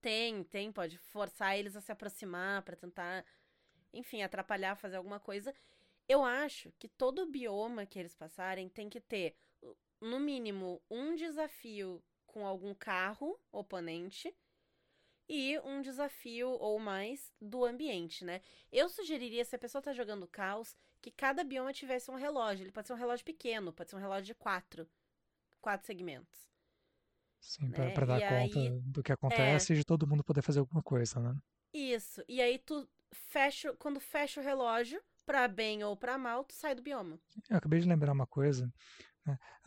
Tem, tem, pode forçar eles a se aproximar pra tentar, enfim, atrapalhar, fazer alguma coisa. Eu acho que todo bioma que eles passarem tem que ter, no mínimo, um desafio com algum carro oponente e um desafio ou mais do ambiente, né? Eu sugeriria, se a pessoa tá jogando caos, que cada bioma tivesse um relógio. Ele pode ser um relógio pequeno, pode ser um relógio de quatro. Quatro segmentos. Sim, pra, Né? pra dar E conta aí- é. do que acontece e de todo mundo poder fazer alguma coisa, né? Isso. E aí tu fecha, quando fecha o relógio, pra bem ou pra mal, tu sai do bioma. Eu acabei de lembrar uma coisa.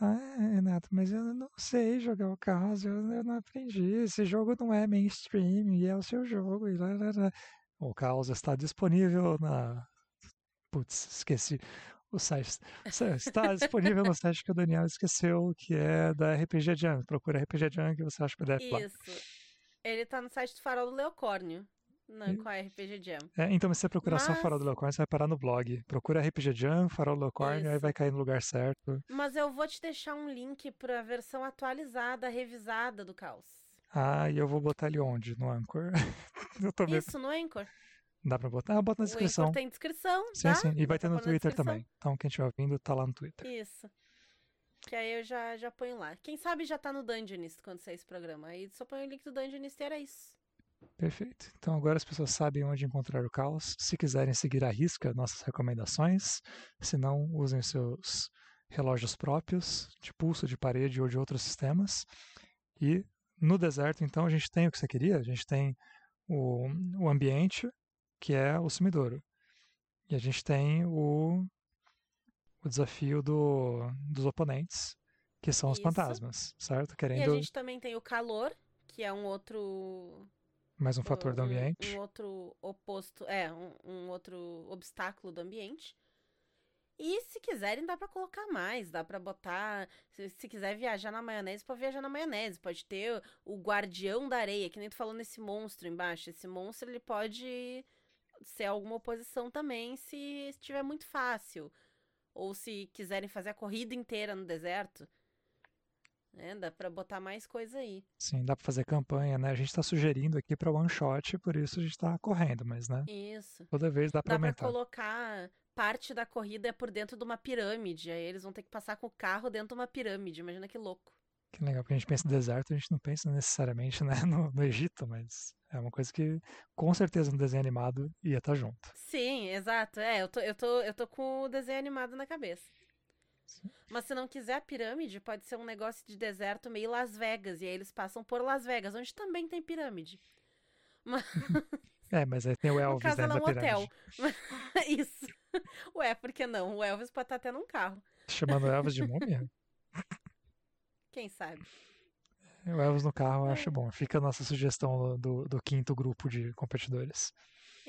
Ah, Renato, mas eu não sei jogar o caos, eu, eu não aprendi. Esse jogo não é mainstream e é o seu jogo. E lá, lá, lá. O caos está disponível na. Putz, esqueci. O site está disponível no site que o Daniel esqueceu, que é da RPG Jam. Procura RPG Jam que você acha o PDF lá. Isso. Ele tá no site do Farol do Leocórnio, E- com a RPG Jam. É, então, se você procurar só Mas- Farol do Leocorn, você vai parar no blog. Procura RPG Jam, Farol do Leocorn, aí vai cair no lugar certo. Mas eu vou te deixar um link pra versão atualizada, revisada do caos. Ah, e eu vou botar ele onde? No Anchor? *laughs* Isso, no Anchor. Dá pra botar? Ah, bota na O descrição. Anchor tem descrição, Sim, tá? sim. E vai ter no Twitter também. Então, quem estiver ouvindo, tá lá no Twitter. Isso. Que aí eu já, já ponho lá. Quem sabe já tá no Dungeonist quando sair esse programa. Aí só põe o link do Dungeonist e era isso. Perfeito. Então, agora as pessoas sabem onde encontrar o caos. Se quiserem seguir à risca nossas recomendações, se não, usem seus relógios próprios, de pulso, de parede ou de outros sistemas. E no deserto, então, a gente tem o que você queria. A gente tem o, o ambiente, que é o sumidouro. E a gente tem o, o desafio do, dos oponentes, que são os Isso. fantasmas, certo? E a Querendo gente também tem o calor, que é um outro. Mais um fator do um- ambiente. Um outro oposto. É, um, um outro obstáculo do ambiente. E se quiserem, dá pra colocar mais, dá pra botar. Se, se quiser viajar na maionese, pode viajar na maionese. Pode ter o guardião da areia, que nem tu falou nesse monstro embaixo. Esse monstro ele pode ser alguma oposição também, se estiver muito fácil. Ou se quiserem fazer a corrida inteira no deserto. Né, dá pra botar mais coisa aí. Sim, dá pra fazer campanha, né? A gente tá sugerindo aqui pra one shot, por isso a gente tá correndo, mas né? Isso. Toda vez dá pra Dá pra aumentar. colocar parte da corrida é por dentro de uma pirâmide. Aí eles vão ter que passar com o carro dentro de uma pirâmide. Imagina que louco. Que legal, porque a gente pensa em deserto, a gente não pensa necessariamente né, *laughs* no, no Egito, mas é uma coisa que com certeza no desenho animado ia estar junto. Sim, exato. É, eu tô, eu tô, eu tô com o desenho animado na cabeça. Sim. Mas se não quiser a pirâmide, pode ser um negócio de deserto meio Las Vegas. E aí eles passam por Las Vegas, onde também tem pirâmide. *laughs* É, mas aí tem o No Elvis caso, ela dentro é um hotel. *laughs* Isso. Ué, por que não? O Elvis pode estar até num carro. Chamando o Elvis de múmia? *laughs* Quem sabe? O Elvis no carro eu É. acho bom. Fica a nossa sugestão do, do quinto grupo de competidores.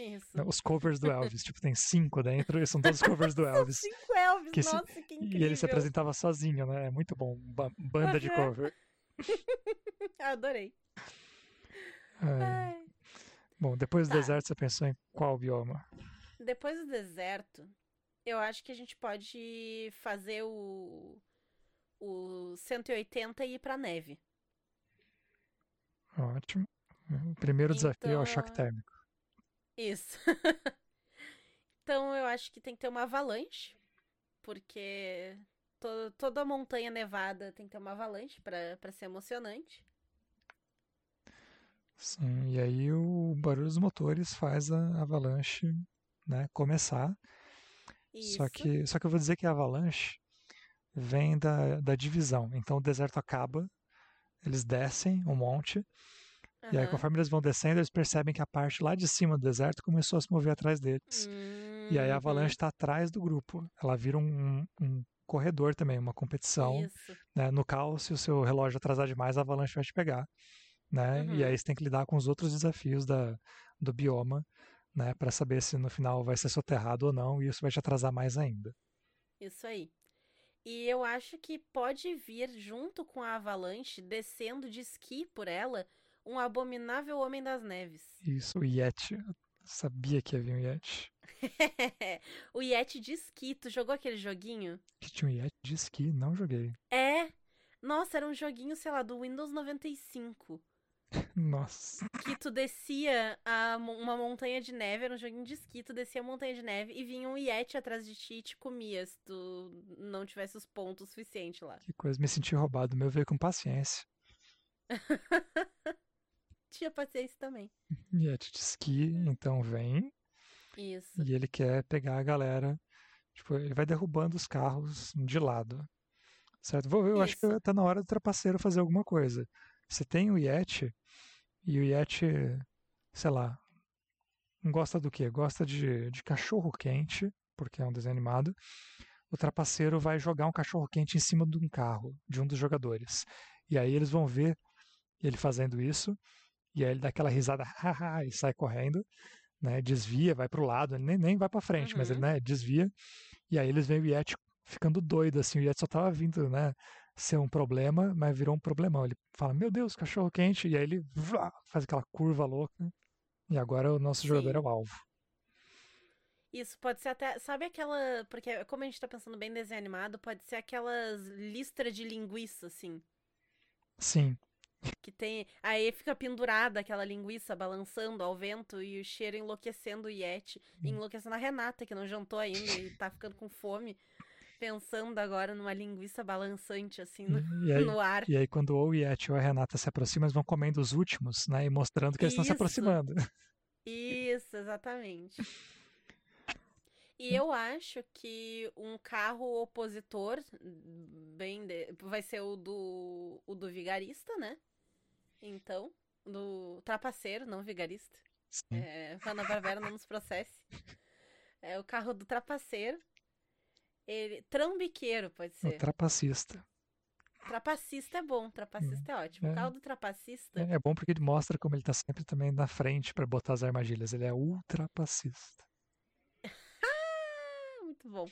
Isso. Os covers do Elvis. tipo, tem cinco dentro e são todos covers do *laughs* Elvis. Cinco Elvis, Que se- nossa, que incrível. E ele se apresentava sozinho, né? É muito bom. Ba- banda de cover. *laughs* Adorei. Ai. Ai. Bom, depois do Tá. deserto você pensou em qual bioma? Depois do deserto, eu acho que a gente pode fazer o, o 180 e ir pra neve. Ótimo. O primeiro desafio é o choque Então- térmico. Isso. *laughs* então eu acho que tem que ter uma avalanche, porque to- toda montanha nevada tem que ter uma avalanche pra ser emocionante. Sim, e aí o barulho dos motores faz a avalanche né, começar. Isso. Só que, só que eu vou dizer que a avalanche vem da, da divisão. Então o deserto acaba, eles descem um monte, e aí conforme eles vão descendo, eles percebem que a parte lá de cima do deserto começou a se mover atrás deles. E aí a Uhum. avalanche está atrás do grupo. Ela vira um, um corredor também, uma competição. Isso. né? No caos, se o seu relógio atrasar demais, a avalanche vai te pegar. Né? E Uhum. aí você tem que lidar com os outros desafios da, do bioma, né? Para saber se no final vai ser soterrado ou não, e isso vai te atrasar mais ainda. Isso aí. E eu acho que pode vir junto com a avalanche, descendo de esqui por ela, um abominável Homem das Neves. Isso, o Yeti. Eu sabia que ia vir um Yeti. *laughs* o Yeti de esqui. Tu jogou aquele joguinho? Que tinha um Yeti de esqui, não joguei. É. Nossa, era um joguinho, sei lá, do Windows 95. Nossa. Que tu descia a uma montanha de neve, era um joguinho de esqui, tu descia a montanha de neve e vinha um Yeti atrás de ti e te comia se tu não tivesse os pontos suficientes lá. Que coisa, me senti roubado. Meu veio com paciência. *laughs* Tinha paciência também. Yeti de esqui, então vem. Isso. E ele quer pegar a galera. Tipo, ele vai derrubando os carros de lado. Certo? Vou, eu acho que Isso. tá na hora do trapaceiro fazer alguma coisa. Você tem o Yeti, e o Yeti, sei lá, gosta do quê? Gosta de, de cachorro quente, porque é um desenho animado. O trapaceiro vai jogar um cachorro quente em cima de um carro, de um dos jogadores. E aí eles vão ver ele fazendo isso, e aí ele dá aquela risada, haha, e sai correndo, né? Desvia, vai pro lado, ele nem, nem vai pra frente, mas ele Uhum. né, desvia. E aí eles veem o Yeti ficando doido, assim, o Yeti só tava vindo, né? Ser um problema, mas virou um problemão. Ele fala, meu Deus, cachorro quente, e aí ele vrá, faz aquela curva louca. E agora o nosso jogador é Sim. o alvo. Isso pode ser até. Sabe aquela. Porque, como a gente tá pensando bem em desenho animado, pode ser aquelas listras de linguiça, assim. Sim, Que tem. Aí fica pendurada aquela linguiça balançando ao vento e o cheiro enlouquecendo o Yeti. Hum. enlouquecendo a Renata, que não jantou ainda e tá ficando com fome. Pensando agora numa linguiça balançante, assim, no, aí, no ar. e aí quando ou o Yeti ou a Renata se aproximam, eles vão comendo os últimos, né? E mostrando que eles estão se Isso. aproximando. Isso, exatamente. E eu acho que um carro opositor, bem de- vai ser o do o do vigarista, né? Então, do trapaceiro, não vigarista. É, Hanna Barbera não nos processe. É o carro do trapaceiro. Ele trambiqueiro pode O ser. trapacista. Trapacista é bom, trapacista é ótimo. O É. carro do trapacista É, é bom porque ele mostra como ele tá sempre também na frente para botar as armadilhas. Ele é ultrapacista. é *laughs* muito bom.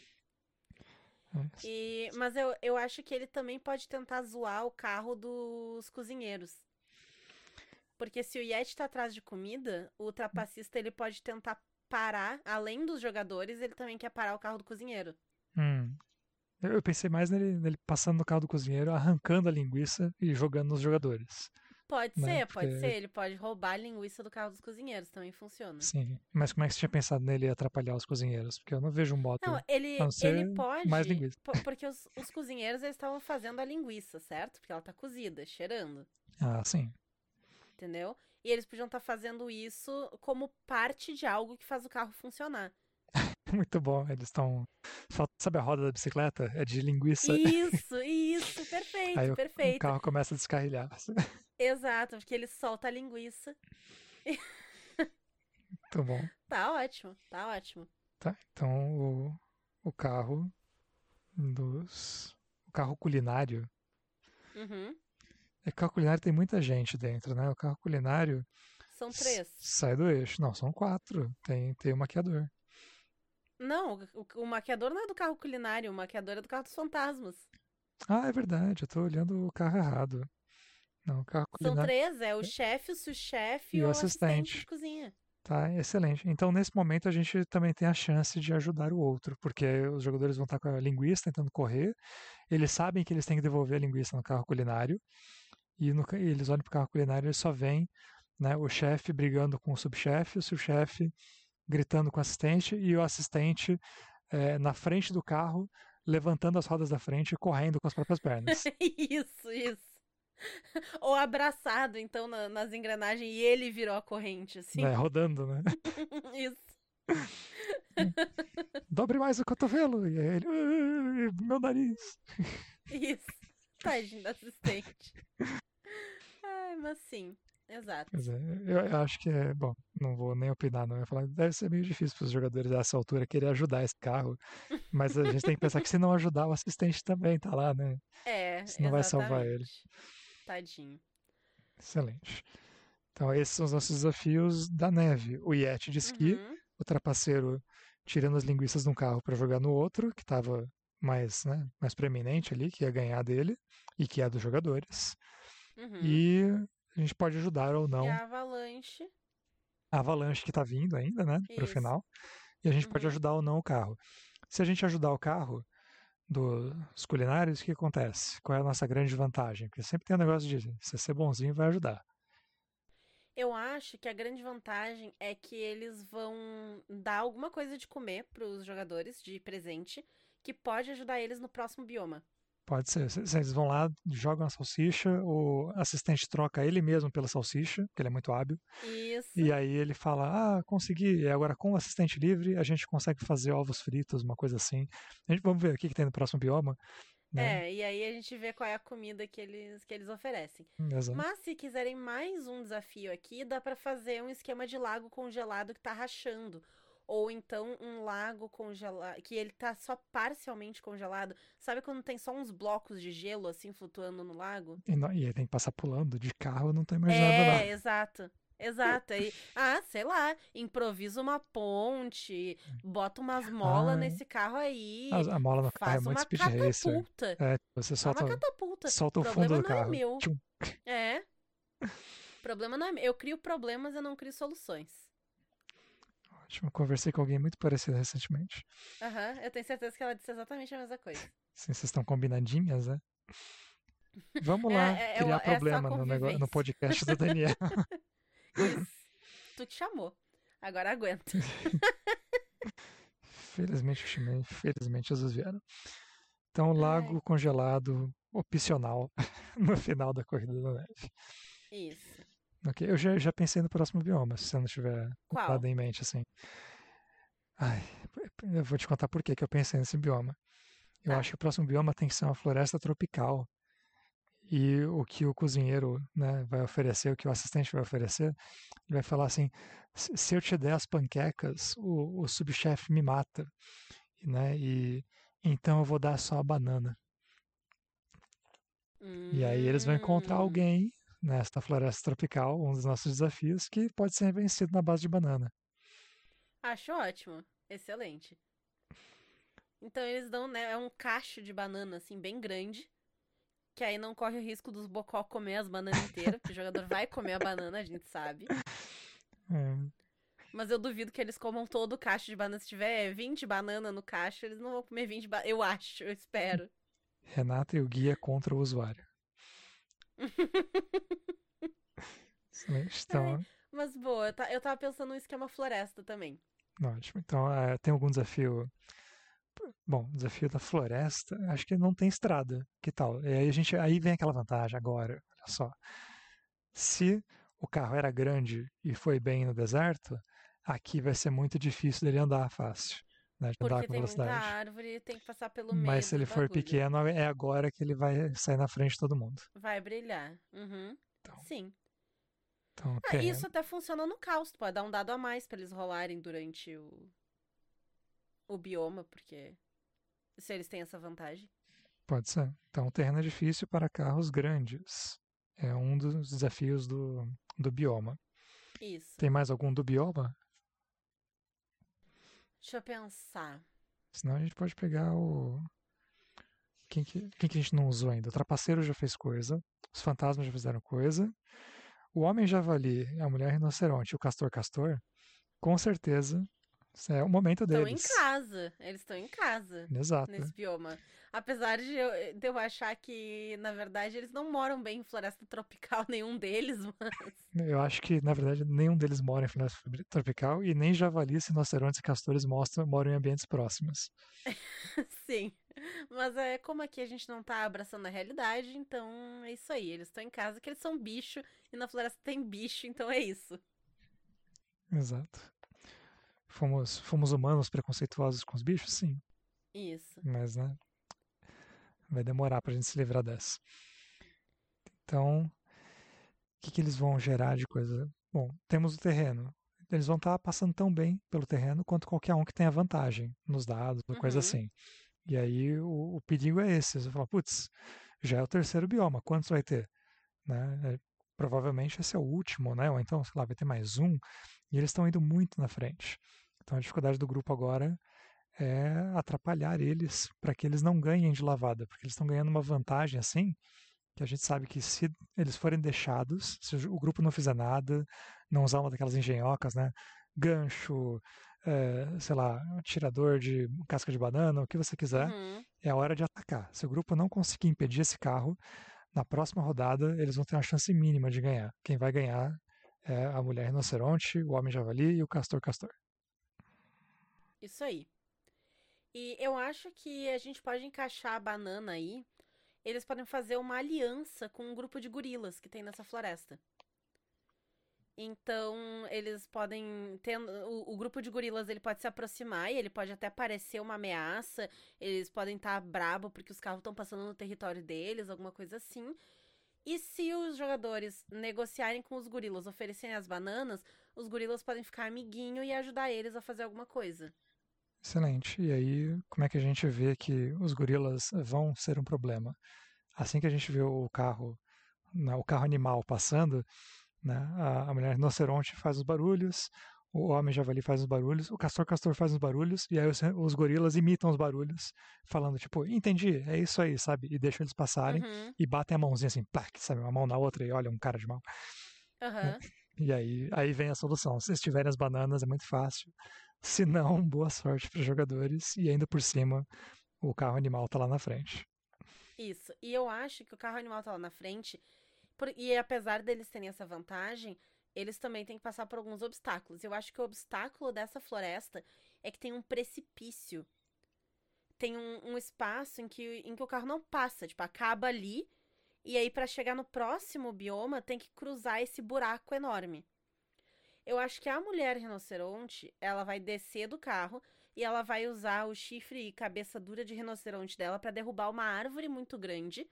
É. E, mas eu, eu acho que ele também pode tentar zoar o carro dos cozinheiros. Porque se o Yeti tá atrás de comida, o trapacista ele pode tentar parar, além dos jogadores, ele também quer parar o carro do cozinheiro. Hum. Eu pensei mais nele, nele passando no carro do cozinheiro, arrancando a linguiça e jogando nos jogadores. Pode Né, ser, pode porque- ser. Ele pode roubar a linguiça do carro dos cozinheiros, também funciona. Sim. Mas como é que você tinha pensado nele atrapalhar os cozinheiros? Porque eu não vejo um modo. Não, ele, ele pode. mais linguiça. po- Porque os, os cozinheiros eles estavam fazendo a linguiça, certo? Porque ela tá cozida, cheirando. Ah, sim. Entendeu? E eles podiam estar fazendo isso como parte de algo que faz o carro funcionar. *laughs* Muito bom. Eles estão. Sabe a roda da bicicleta? É de linguiça. Isso, *laughs* isso, perfeito, Aí o, o perfeito. carro começa a descarrilhar. *laughs* Exato, porque ele solta a linguiça. Muito bom. Tá ótimo, tá ótimo. Tá, então o, o carro dos. O carro culinário. Uhum. É carro culinário tem muita gente dentro, né? O carro culinário São três. sai do eixo. Não, são quatro. Tem, tem o maquiador. Não, o, o maquiador não é do carro culinário, o maquiador é do carro dos fantasmas. Ah, é verdade, eu tô olhando o carro errado. Não, o carro São culinário. três, é o chefe, o sous-chefe E e o o assistente assistente. de cozinha. Tá, excelente. Então, nesse momento, a gente também tem a chance de ajudar o outro, porque os jogadores vão estar com a linguiça tentando correr, eles sabem que eles têm que devolver a linguiça no carro culinário, e no e eles olham pro carro culinário e eles só veem né, o chefe brigando com o subchefe, o subchefe gritando com o assistente, e o assistente eh, na frente do carro, levantando as rodas da frente e correndo com as próprias pernas. *laughs* isso, isso. *laughs* Ou abraçado, então, na- nas engrenagens e ele virou a corrente, assim. né, rodando, né? *laughs* Isso. Dobre mais o cotovelo. E aí ele, "Ah, meu nariz. Isso. Tadinho da assistente. Mas sim, exato. Dizer, eu, acho que é. Bom, não vou nem opinar, não. Eu falar, deve ser meio difícil para os jogadores dessa altura querer ajudar esse carro. Mas a gente tem que pensar que se não ajudar, o assistente também tá lá, né? É, Isso não vai salvar ele. exatamente. Tadinho. Excelente. Então, esses são os nossos desafios da neve. O Yeti de esqui, Uhum. o trapaceiro tirando as linguiças de um carro para jogar no outro, que estava mais, né, mais preeminente ali, que ia ganhar dele e que é dos jogadores. Uhum. E a gente pode ajudar ou não E a avalanche. a avalanche que está vindo ainda, né, para o final. E a gente pode Uhum. ajudar ou não o carro. Se a gente ajudar o carro dos culinários, o que acontece? Qual é a nossa grande vantagem? Porque sempre tem um negócio de se você ser bonzinho, vai ajudar. Eu acho que a grande vantagem é que eles vão dar alguma coisa de comer pros jogadores de presente que pode ajudar eles no próximo bioma. Pode ser. Se- se Eles vão lá, jogam a salsicha, o assistente troca ele mesmo pela salsicha, porque ele é muito hábil. Isso. E aí ele fala: Ah, consegui. E agora com o assistente livre a gente consegue fazer ovos fritos, uma coisa assim. A gente, vamos ver o que, que tem no próximo bioma. Né? É, e aí a gente vê qual é a comida que eles, que eles oferecem. Exato. Mas se quiserem mais um desafio aqui, dá pra fazer um esquema de lago congelado que tá rachando. Ou então um lago congelado, que ele tá só parcialmente congelado. Sabe quando tem só uns blocos de gelo assim flutuando no lago? E, não- e aí tem que passar pulando de carro, não tô imaginando É, nada. exato. Exato. Aí, ah, sei lá, improvisa uma ponte, bota umas molas Ah, nesse carro aí. A, a mola no carro é Faz muito speed catapulta. É, você É solta, uma catapulta. solta o problema fundo do não é carro. meu. É. O *laughs* problema não é meu. Eu crio problemas, eu não crio soluções. Ótimo. Conversei com alguém muito parecido recentemente. Aham, eu tenho certeza que ela disse exatamente a mesma coisa. Assim, vocês estão combinadinhas, né? Vamos É, lá é, é criar o- é problema no, negócio, no podcast do Daniel. *laughs* Isso. tu que chamou. Agora aguenta. *laughs* Felizmente eu chamei, felizmente Jesus vieram. Então, lago congelado opcional *laughs* no final da corrida da neve. Isso. Ok, eu já, já pensei no próximo bioma, se você não tiver nada em mente assim. Ai, eu vou te contar por que eu pensei nesse bioma. Eu Tá. acho que o próximo bioma tem que ser uma floresta tropical. E o que o cozinheiro né, vai oferecer, o que o assistente vai oferecer, ele vai falar assim: "Se- eu te der as panquecas, o, o subchefe me mata. Né? E então eu vou dar só a banana. E aí eles vão encontrar Hum, alguém nesta floresta tropical, um dos nossos desafios, que pode ser vencido na base de banana. Acho ótimo. Excelente. Então eles dão, né, é um cacho de banana, assim, bem grande. Que aí não corre o risco dos bocó comer as bananas inteiras, porque o jogador vai comer a banana, a gente sabe. *laughs* É, Mas eu duvido que eles comam todo o cacho de banana. Se tiver 20 bananas no cacho, eles não vão comer 20 bananas. Eu acho, eu espero. Renata e o guia contra o usuário. Então, *laughs* Mas boa, eu, ta- eu tava pensando num esquema floresta também. ótimo. Então, eh, tem algum desafio? Bom, desafio da floresta, acho que não tem estrada. Que tal? E aí a gente, aí vem aquela vantagem agora, olha só. Se o carro era grande e foi bem no deserto, aqui vai ser muito difícil dele andar fácil, né, de andar Porque com tem muita árvore, tem que passar pelo meio. Mas se ele for bagulho. pequeno, é agora que ele vai sair na frente de todo mundo. Vai brilhar. Uhum. Então, Sim. então Ah, tem- isso até funciona no caos. Pode dar um dado a mais pra eles rolarem durante o. o bioma, porque. Se eles têm essa vantagem. pode ser. Então, o terreno é difícil para carros grandes. É um dos desafios do, do bioma. Isso. Tem mais algum do bioma? Deixa eu pensar. Senão a gente pode pegar o. Quem que, quem que a gente não usou ainda? O trapaceiro já fez coisa. Os fantasmas já fizeram coisa. O homem javali, a mulher rinoceronte o castor castor, com certeza É o momento Estão deles. em casa. Eles estão em casa Exato. nesse bioma. Apesar de eu, de eu achar que, na verdade, eles não moram bem em floresta tropical, *laughs* nenhum deles, mas. Eu acho que, na verdade, nenhum deles mora em floresta tropical e nem javalis, rinocerontes e castores mostram, moram em ambientes próximos. *laughs* Sim. Mas é como aqui a gente não tá abraçando a realidade, então é isso aí. Eles estão em casa, que eles são bicho, e na floresta tem bicho, então é isso. Exato. Fomos, fomos humanos preconceituosos com os bichos? Sim. Isso. Mas, né? Vai demorar pra gente se livrar dessa. Então, o que, que eles vão gerar de coisa? Bom, temos o terreno. Eles vão estar passando tão bem pelo terreno quanto qualquer um que tenha vantagem nos dados, ou coisa Uhum. assim. E aí o, o perigo é esse. Você fala, putz, já é o terceiro bioma, quantos vai ter? Né? É, provavelmente esse é o último, né? Ou então, sei lá, vai ter mais um. E eles estão indo muito na frente. Então a dificuldade do grupo agora é atrapalhar eles para que eles não ganhem de lavada, porque eles estão ganhando uma vantagem assim, que a gente sabe que se eles forem deixados, se o grupo não fizer nada, não usar uma daquelas engenhocas, né? Gancho, é, sei lá, atirador de casca de banana, o que você quiser, Uhum. é a hora de atacar. Se o grupo não conseguir impedir esse carro, na próxima rodada eles vão ter uma chance mínima de ganhar. Quem vai ganhar é a mulher rinoceronte, o homem javali e o castor castor. Isso aí. E eu acho que a gente pode encaixar a banana aí. Eles podem fazer uma aliança com um grupo de gorilas que tem nessa floresta. Então, eles podem ter o, o grupo de gorilas, ele pode se aproximar e ele pode até parecer uma ameaça. Eles podem estar brabo porque os carros estão passando no território deles, alguma coisa assim. E se os jogadores negociarem com os gorilas, oferecerem as bananas, os gorilas podem ficar amiguinho e ajudar eles a fazer alguma coisa. Excelente. E aí, como é que a gente vê que os gorilas vão ser um problema? Assim que a gente vê o carro, né, o carro animal passando, né, a, mulher rinoceronte faz os barulhos, o homem javali faz os barulhos, o castor castor faz os barulhos, e aí os, os gorilas imitam os barulhos, falando tipo, entendi, é isso aí, sabe? E deixam eles passarem Uhum, e batem a mãozinha assim, plac, sabe? Uma mão na outra e olha, um cara de mal. aham. *laughs* E aí, aí vem a solução. Se tiverem as bananas, é muito fácil. Se não, *laughs* boa sorte para os jogadores. E ainda por cima, o carro animal tá lá na frente. Isso. E eu acho que o carro animal tá lá na frente. por- e apesar deles terem essa vantagem, eles também têm que passar por alguns obstáculos. Eu acho que o obstáculo dessa floresta é que tem um precipício. Tem um, um espaço em que, em que o carro não passa, tipo, acaba ali. E aí, pra chegar no próximo bioma, tem que cruzar esse buraco enorme. Eu acho que a mulher rinoceronte, ela vai descer do carro e ela vai usar o chifre e cabeça dura de rinoceronte dela pra derrubar uma árvore muito grande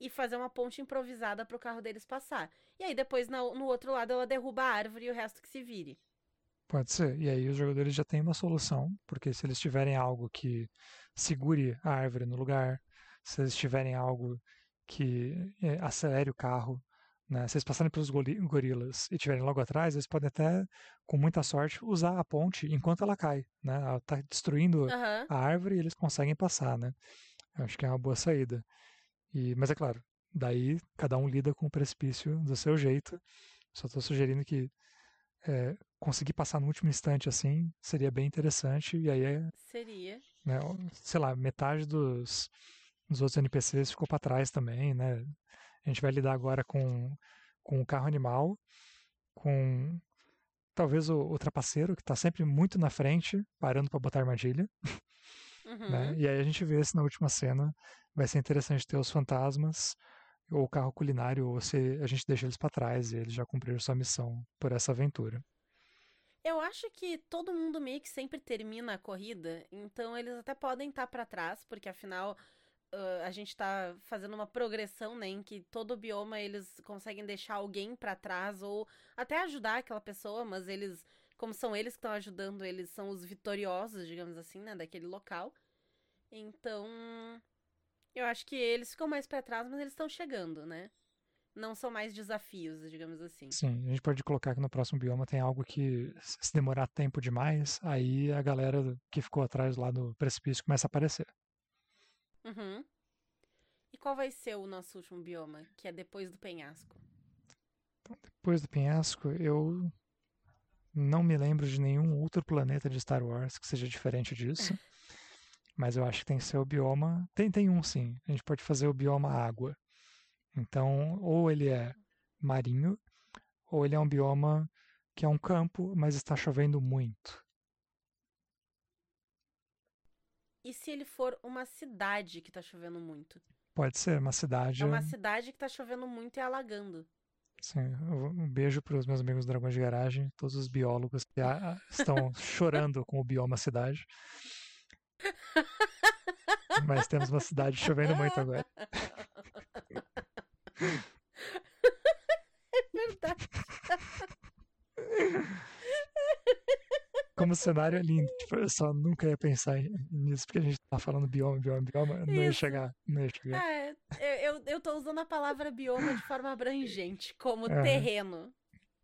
e fazer uma ponte improvisada pro carro deles passar. E aí depois na- no outro lado ela derruba a árvore e o resto que se vire. Pode ser. E aí os jogadores já têm uma solução, porque se eles tiverem algo que segure a árvore no lugar, se eles tiverem algo que eh, acelere o carro, né? Se eles passarem pelos gorilas e tiverem logo atrás, eles podem até, com muita sorte, usar a ponte enquanto ela cai, né? Ela tá destruindo Aham. a árvore e eles conseguem passar, né? Eu acho que é uma boa saída. E, mas é claro, daí cada um lida com o precipício do seu jeito. Só estou sugerindo que é, conseguir passar no último instante assim seria bem interessante. E aí, é, Seria. né, sei lá, metade dos, dos outros NPCs ficou para trás também, né? A gente vai lidar agora com, com o carro animal, com talvez o, o trapaceiro, que está sempre muito na frente, parando para botar armadilha *laughs* Uhum. né? E aí a gente vê se na última cena vai ser interessante ter os fantasmas ou o carro culinário, ou se a gente deixa eles para trás e eles já cumpriram sua missão por essa aventura. Eu acho que todo mundo meio que sempre termina a corrida, então eles até podem estar pra trás, porque afinal ah, a gente tá fazendo uma progressão, né, em que todo bioma eles conseguem deixar alguém pra trás ou até ajudar aquela pessoa, mas eles, como são eles que estão ajudando, eles são os vitoriosos, digamos assim, né, daquele local. Então, eu acho que eles ficam mais pra trás, mas eles estão chegando, né? Não são mais desafios, digamos assim. Sim, a gente pode colocar que no próximo bioma tem algo que, se demorar tempo demais, aí a galera que ficou atrás lá do precipício começa a aparecer. Uhum. E qual vai ser o nosso último bioma, que é depois do penhasco? Depois do penhasco, eu não me lembro de nenhum outro planeta de Star Wars que seja diferente disso. *laughs* Mas eu acho que tem que ser o bioma. Tem, tem um sim. A gente pode fazer o bioma água. Então, ou ele é marinho, ou ele é um bioma que é um campo, mas está chovendo muito. E se ele for uma cidade que tá chovendo muito? Pode ser, uma cidade. É uma cidade que tá chovendo muito e alagando. Sim, um beijo para os meus amigos dragões de garagem, todos os biólogos que estão *laughs* chorando com o bioma cidade. Mas temos uma cidade chovendo muito agora. *laughs* É verdade. *laughs* como cenário é lindo. Tipo, eu só nunca ia pensar nisso, porque a gente tá falando bioma, bioma, bioma, não ia chegar, não ia chegar. É, eu, eu tô usando a palavra bioma de forma abrangente, como é. terreno.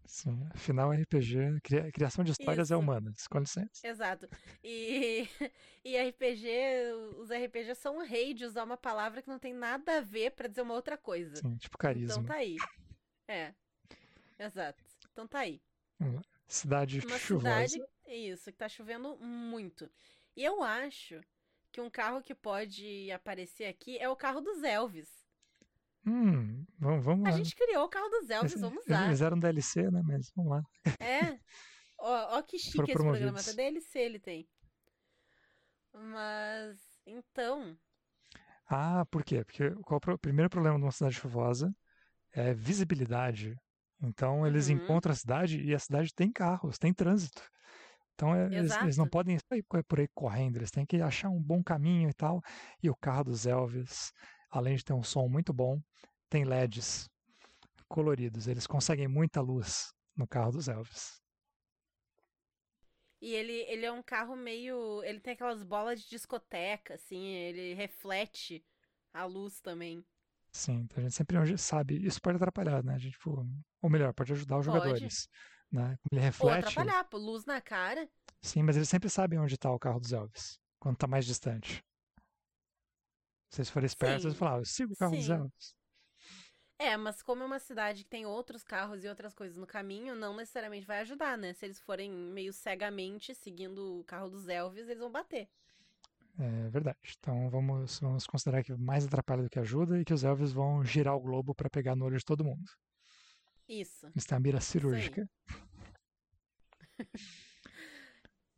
Sim, afinal RPG, criação de histórias é Isso. é humana, com licença. Exato. E, *laughs* e RPG, os RPG são rei de usar uma palavra que não tem nada a ver para dizer uma outra coisa. Sim, tipo carisma. Então tá aí. É. Exato. Então tá aí. Cidade uma chuvosa. Cidade isso, que tá chovendo muito. E eu acho que um carro que pode aparecer aqui é o carro dos Elvis. Hum, vamos, vamos A lá. gente criou o carro dos Elvis, vamos usar. Eles eram DLC, né? Mas vamos lá. É. Ó, ó que *laughs* chique esse programa. Até DLC ele tem. Mas, então... Ah, por quê? Porque qual o primeiro problema de uma cidade chuvosa é visibilidade. Então eles uhum. encontram a cidade e a cidade tem carros, tem trânsito. Então é, eles, eles, não podem sair por aí correndo, eles têm que achar um bom caminho e tal. E o carro dos Elvis, além de ter um som muito bom, tem LEDs coloridos. Eles conseguem muita luz no carro dos Elvis. E ele, ele é um carro meio. Ele tem aquelas bolas de discoteca, assim, ele reflete a luz também. Sim, então a gente sempre sabe. Isso pode atrapalhar, né? A gente, tipo, ou melhor, pode ajudar os pode. jogadores. Né? Ele reflete. Ou atrapalhar, luz na cara. Sim, mas eles sempre sabem onde está o carro dos Elvis, quando está mais distante. Se eles forem espertos, eles falam, ah, eu sigo o carro Sim. dos Elvis. É, mas como é uma cidade que tem outros carros e outras coisas no caminho, não necessariamente vai ajudar, né? Se eles forem meio cegamente seguindo o carro dos Elvis, eles vão bater. É verdade. Então vamos, vamos considerar que mais atrapalha do que ajuda e que os Elvis vão girar o globo para pegar no olho de todo mundo. Isso. Eles têm a mira cirúrgica.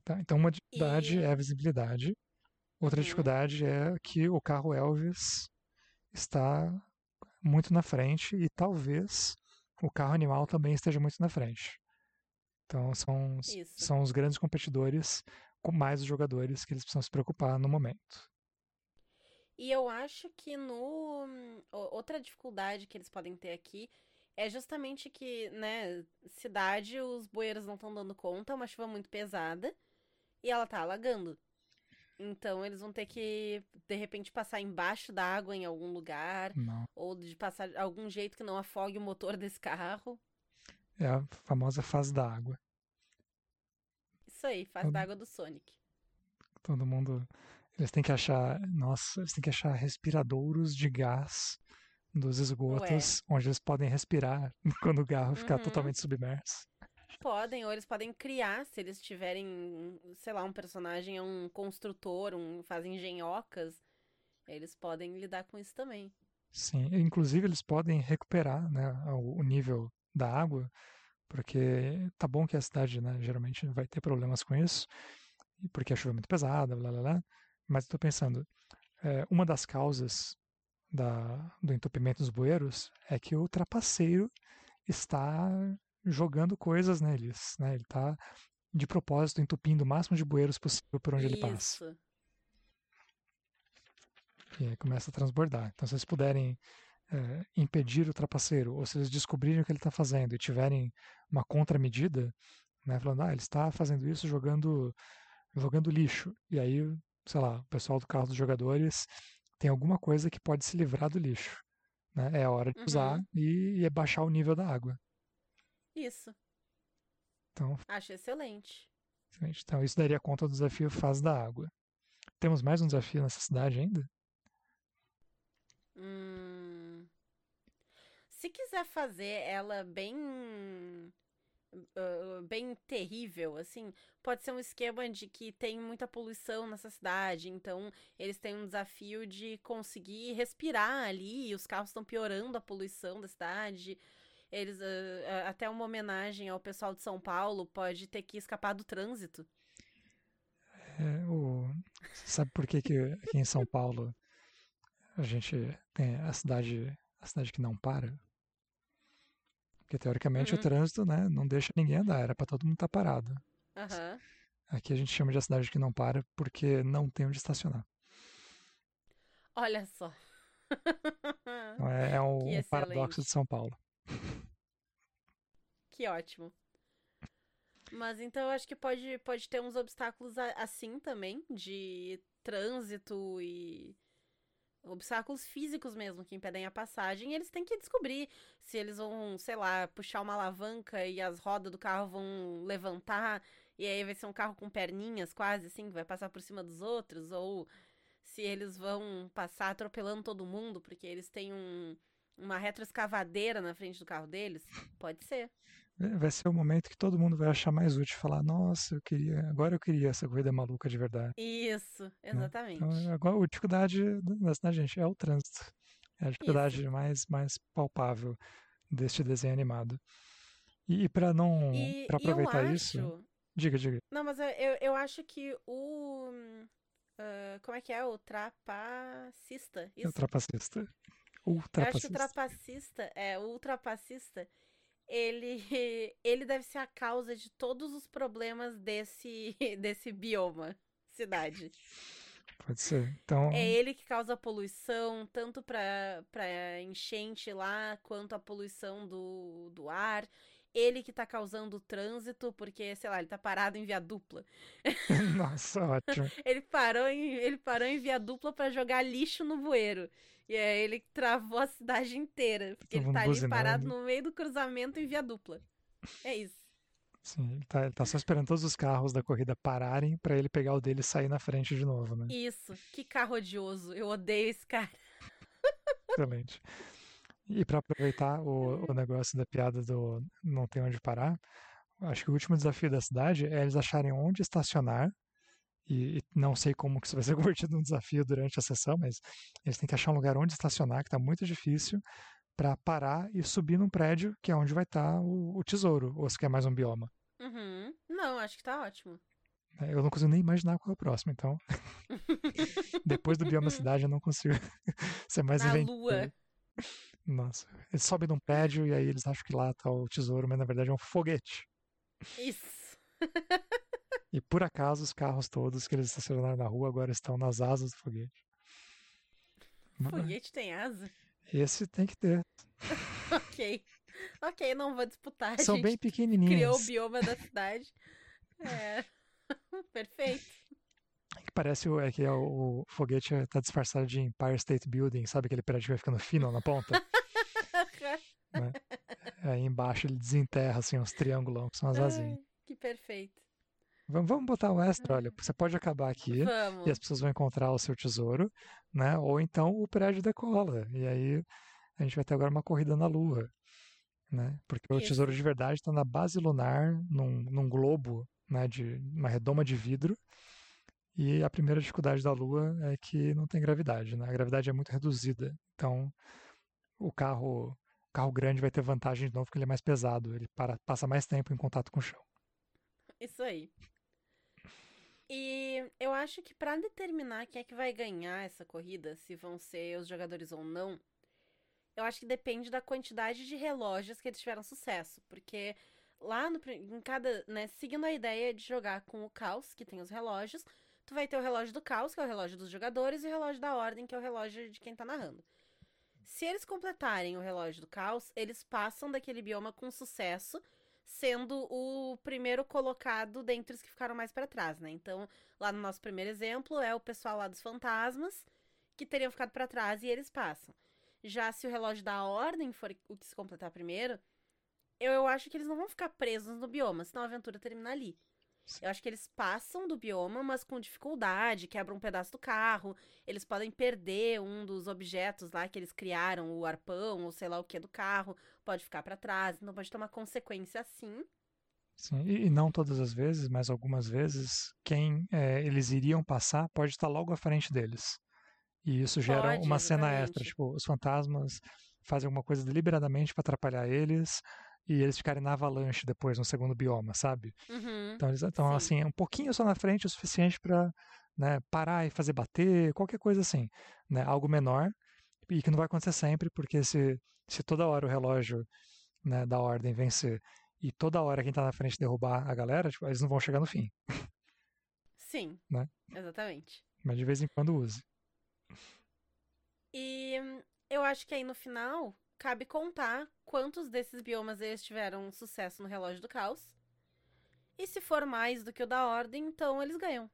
tá, então, uma dificuldade e... é a visibilidade. Outra uhum. dificuldade é que o carro Elvis está muito na frente e talvez o carro animal também esteja muito na frente. Então, são, são os grandes competidores com mais os jogadores que eles precisam se preocupar no momento. E eu acho que no outra dificuldade que eles podem ter aqui é justamente que, né, cidade, os bueiros não estão dando conta, é uma chuva muito pesada e ela tá alagando. Então eles vão ter que, de repente, passar embaixo da água em algum lugar. Não. Ou de passar algum jeito que não afogue o motor desse carro. É a famosa fase da água. Isso aí, fase Todo... da água do Sonic. Todo mundo. Eles têm que achar. Nossa, eles têm que achar respiradouros de gás dos esgotos, Ué. onde eles podem respirar *laughs* quando o carro ficar uhum. totalmente submerso. Podem, ou eles podem criar, se eles tiverem, sei lá, um personagem é um construtor, um fazem engenhocas, eles podem lidar com isso também. Sim, inclusive eles podem recuperar né, o nível da água, porque tá bom que a cidade né, geralmente vai ter problemas com isso, porque a chuva é muito pesada, blá blá blá, mas estou pensando, é, uma das causas da, do entupimento dos bueiros é que o trapaceiro está jogando coisas neles. Né? Ele está, de propósito, entupindo o máximo de bueiros possível por onde Isso. ele passa. E aí começa a transbordar. Então, se eles puderem é, impedir o trapaceiro, ou se eles descobrirem o que ele está fazendo e tiverem uma contramedida, né, falando, ah, ele está fazendo isso jogando, jogando lixo. E aí, sei lá, o pessoal do carro dos jogadores tem alguma coisa que pode se livrar do lixo. Né? É a hora de uhum. usar e, e é baixar o nível da água. Isso. Então, Acho excelente. Então, isso daria conta do desafio Fase da Água. Temos mais um desafio nessa cidade ainda? Hum... Se quiser fazer ela bem uh, bem terrível, assim, pode ser um esquema de que tem muita poluição nessa cidade, então eles têm um desafio de conseguir respirar ali, os carros estão piorando a poluição da cidade. Eles, uh, até uma homenagem ao pessoal de São Paulo, pode ter que escapar do trânsito. É, o... Sabe por que, que aqui em São Paulo a gente tem a cidade, a cidade que não para? Porque teoricamente uhum. o trânsito né, não deixa ninguém andar, era para todo mundo estar tá parado. Uhum. Aqui a gente chama de a cidade que não para porque não tem onde estacionar. Olha só. *laughs* é, é um paradoxo de São Paulo. Que ótimo. Mas então eu acho que pode, pode ter uns obstáculos assim também, de trânsito e obstáculos físicos mesmo que impedem a passagem. E eles têm que descobrir se eles vão, sei lá, puxar uma alavanca e as rodas do carro vão levantar. E aí vai ser um carro com perninhas quase assim, que vai passar por cima dos outros. Ou se eles vão passar atropelando todo mundo, porque eles têm um, uma retroescavadeira na frente do carro deles. Pode ser vai ser o momento que todo mundo vai achar mais útil falar, nossa, eu queria, agora eu queria essa corrida maluca de verdade. Isso, exatamente. Né? Então, agora a dificuldade da gente é o trânsito. É a dificuldade mais, mais palpável deste desenho animado. E, e para não para aproveitar acho... isso, diga, diga. Não, mas eu, eu acho que o uh, como é que é o trapacista? Isso. O trapacista. Ultrapacista. Eu acho que o trapacista, é, o ultrapassista, ele, *laughs* ele deve ser a causa de todos os problemas desse, *laughs* desse bioma, cidade. Pode ser. Então... É ele que causa a poluição, tanto para enchente lá, quanto a poluição do, do ar. Ele que tá causando o trânsito, porque, sei lá, ele tá parado em via dupla. *laughs* Nossa, ótimo. *laughs* ele, parou em, ele parou em via dupla para jogar lixo no bueiro. E aí ele travou a cidade inteira. Porque ele tá ali buzinando. parado no meio do cruzamento em via dupla. É isso. Sim, ele tá, ele tá só esperando todos os carros da corrida pararem para ele pegar o dele e sair na frente de novo, né? Isso. Que carro odioso. Eu odeio esse cara. *laughs* Excelente. E para aproveitar o, o negócio da piada do não tem onde parar, acho que o último desafio da cidade é eles acharem onde estacionar e, e, não sei como que isso vai ser *laughs* convertido num desafio durante a sessão, mas eles têm que achar um lugar onde estacionar, que está muito difícil, para parar e subir num prédio, que é onde vai estar tá o, o, tesouro, ou se quer mais um bioma. Uhum. Não, acho que está ótimo. É, eu não consigo nem imaginar qual é o próximo, então. *laughs* Depois do bioma cidade, eu não consigo *laughs* ser mais Na lua. Nossa. Eles sobem num prédio e aí eles acham que lá está o tesouro, mas na verdade é um foguete. Isso. E por acaso os carros todos que eles estacionaram na rua agora estão nas asas do foguete. Foguete tem asa? Esse tem que ter. *laughs* ok. Ok, não vou disputar. São bem pequenininhos. Criou o bioma da cidade. É. *laughs* Perfeito. Parece é que é o, o foguete está disfarçado de Empire State Building, sabe aquele prédio que vai ficando fino na ponta? *laughs* né? Aí embaixo ele desenterra assim os triangulão que são as asinhas. Que perfeito. Vamos botar o extra, olha, você pode acabar aqui Vamos. e as pessoas vão encontrar o seu tesouro, né? Ou então o prédio decola. E aí a gente vai ter agora uma corrida na Lua, né? Porque Isso. o tesouro de verdade está na base lunar, num, num globo, né? De uma redoma de vidro. E a primeira dificuldade da Lua é que não tem gravidade, né? A gravidade é muito reduzida. Então, o carro, o carro grande vai ter vantagem de novo porque ele é mais pesado, ele para, passa mais tempo em contato com o chão. Isso aí. E eu acho que para determinar quem é que vai ganhar essa corrida, se vão ser os jogadores ou não, eu acho que depende da quantidade de relógios que eles tiveram sucesso. Porque lá no, em cada. Né, seguindo a ideia de jogar com o caos, que tem os relógios, tu vai ter o relógio do caos, que é o relógio dos jogadores, e o relógio da ordem, que é o relógio de quem tá narrando. Se eles completarem o relógio do caos, eles passam daquele bioma com sucesso sendo o primeiro colocado dentre os que ficaram mais para trás, né? Então, lá no nosso primeiro exemplo, é o pessoal lá dos fantasmas que teriam ficado para trás e eles passam. Já se o relógio da ordem for o que se completar primeiro, eu, eu acho que eles não vão ficar presos no bioma, senão a aventura termina ali. Eu acho que eles passam do bioma, mas com dificuldade, quebram um pedaço do carro. Eles podem perder um dos objetos lá que eles criaram, o arpão ou sei lá o que do carro, pode ficar para trás, então pode ter uma consequência assim. Sim, e, não todas as vezes, mas algumas vezes, quem é, eles iriam passar pode estar logo à frente deles. E isso gera Pode, uma cena extra, tipo, os fantasmas fazem alguma coisa deliberadamente para atrapalhar eles e eles ficarem na avalanche depois no segundo bioma, sabe? Uhum. Então eles estão Sim. assim, um pouquinho só na frente o suficiente para né, parar e fazer bater, qualquer coisa assim, né? Algo menor e que não vai acontecer sempre, porque se, se toda hora o relógio né, da ordem vencer e toda hora quem tá na frente derrubar a galera, tipo, eles não vão chegar no fim. Sim. *laughs* Né? Exatamente. Mas de vez em quando use. E eu acho que aí no final cabe contar quantos desses biomas eles tiveram sucesso no relógio do caos. E se for mais do que o da ordem, então eles ganham.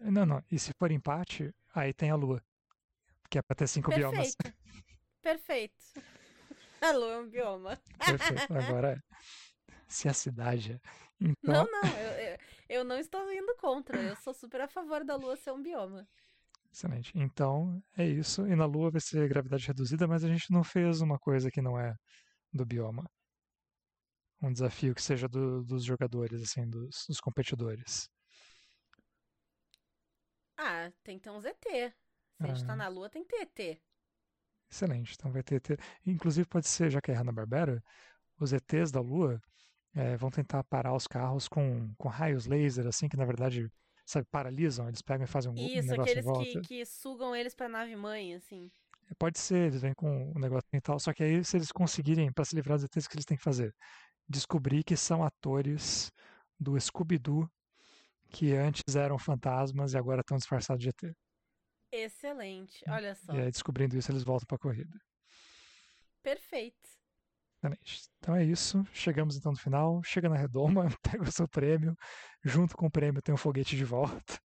Não, não. E se for empate, aí tem a lua. Que é pra ter cinco biomas. Perfeito. Perfeito. A lua é um bioma. Perfeito. Agora, se a cidade. é. Então, Não, não, eu, eu, eu não estou indo contra. Eu sou super a favor da lua ser um bioma. Excelente. Então, é isso. E na lua vai ser gravidade reduzida, mas a gente não fez uma coisa que não é do bioma. Um desafio que seja do- dos jogadores, assim, dos, dos competidores. Ah, tem que ter um ZT. Se a gente tá Ah. na lua, tem que ter ET. Excelente. Então vai ter. ter- Inclusive, pode ser, já que é Hanna-Barbera, os ETs da Lua eh, vão tentar parar os carros com, com raios laser, assim, que na verdade, sabe, paralisam. Eles pegam e fazem um, um Isso, negócio em aqueles volta. que, que sugam eles pra nave mãe, assim. Pode ser, eles vêm com um negócio e tal. Só que aí, se eles conseguirem, para se livrar dos ETs, o que eles têm que fazer? Descobrir que são atores do Scooby-Doo, que antes eram fantasmas e agora estão disfarçados de ET. Excelente. Olha só. E aí, descobrindo isso, eles voltam para a corrida. Perfeito. Excelente. Então é isso. Chegamos então no final. Chega na redoma, *laughs* pega o seu prêmio. Junto com o prêmio tem um foguete de volta. *laughs*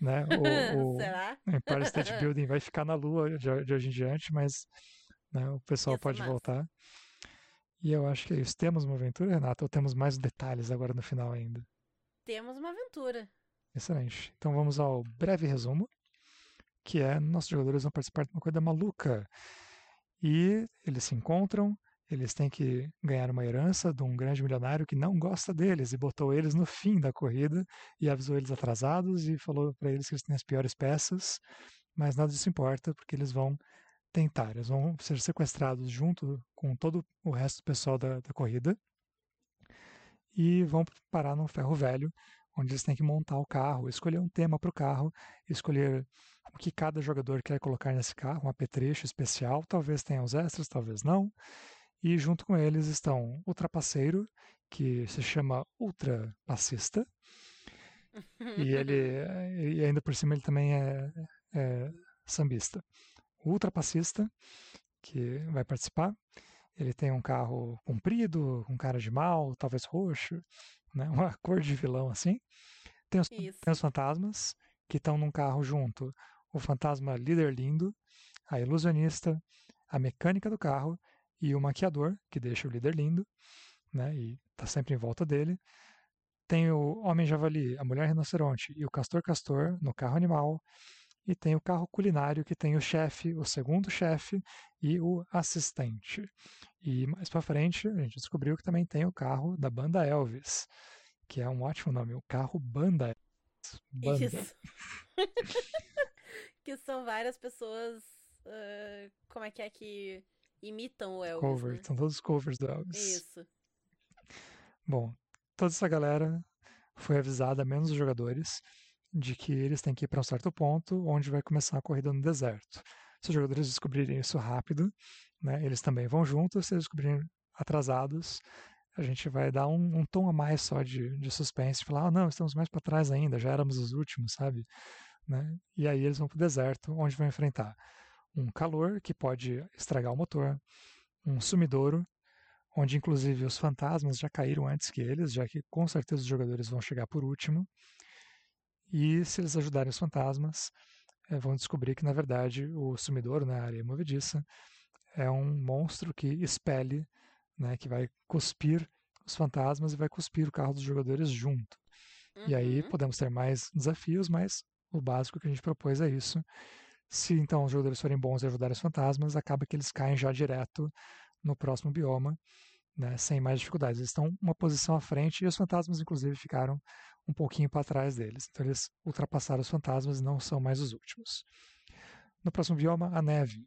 Né? O, o *laughs* Será? o Empire State Building vai ficar na lua de, de hoje em diante, mas né, o pessoal ser pode massa. voltar. E eu acho que é isso. Temos uma aventura, Renata, ou temos mais detalhes agora no final ainda? Temos uma aventura. Excelente. Então vamos ao breve resumo, que é nossos jogadores vão participar de uma coisa maluca. E eles se encontram, eles têm que ganhar uma herança de um grande milionário que não gosta deles e botou eles no fim da corrida e avisou eles atrasados e falou para eles que eles têm as piores peças, mas nada disso importa porque eles vão tentar, eles vão ser sequestrados junto com todo o resto do pessoal da, da corrida e vão parar num ferro velho onde eles têm que montar o carro, escolher um tema para o carro, escolher o que cada jogador quer colocar nesse carro, um apetrecho especial, talvez tenha os extras, talvez não. E junto com eles estão o trapaceiro, que se chama Ultra Passista, e ele *laughs* e ainda por cima ele também é, é sambista. O Ultra Passista, que vai participar, ele tem um carro comprido, com cara de mal, talvez roxo, né? *laughs* uma cor de vilão assim. Tem os, tem os fantasmas, que estão num carro junto. O fantasma líder lindo, a ilusionista, a mecânica do carro e o maquiador, que deixa o líder lindo, né? E tá sempre em volta dele. Tem o homem javali, a mulher rinoceronte e o castor castor no carro animal. E tem o carro culinário, que tem o chefe, o segundo chefe e o assistente. E mais para frente, a gente descobriu que também tem o carro da banda Elvis, que é um ótimo nome, o carro Banda. Banda. Isso. *laughs* que são várias pessoas. ah, como é que é que imitam o Elvis? Cover, né? são todos covers do Elvis. Isso. Bom, toda essa galera foi avisada, menos os jogadores, de que eles têm que ir para um certo ponto onde vai começar a corrida no deserto. Se os jogadores descobrirem isso rápido, né, eles também vão juntos. Se eles descobrirem atrasados, a gente vai dar um, um tom a mais só de, de suspense, falar, ah, não, estamos mais para trás ainda, já éramos os últimos, sabe? Né? E aí eles vão para o deserto, onde vão enfrentar um calor que pode estragar o motor, um sumidouro, onde inclusive os fantasmas já caíram antes que eles, já que com certeza os jogadores vão chegar por último. E se eles ajudarem os fantasmas, eh, vão descobrir que na verdade o sumidouro, né, a areia movediça, é um monstro que expele, né, que vai cuspir os fantasmas e vai cuspir o carro dos jogadores junto. E aí Uhum. podemos ter mais desafios, mas o básico que a gente propôs é isso. Se então os jogadores forem bons e ajudarem os fantasmas, acaba que eles caem já direto no próximo bioma, né, sem mais dificuldades. Eles estão uma posição à frente e os fantasmas, inclusive, ficaram um pouquinho para trás deles. Então eles ultrapassaram os fantasmas e não são mais os últimos. No próximo bioma, a neve.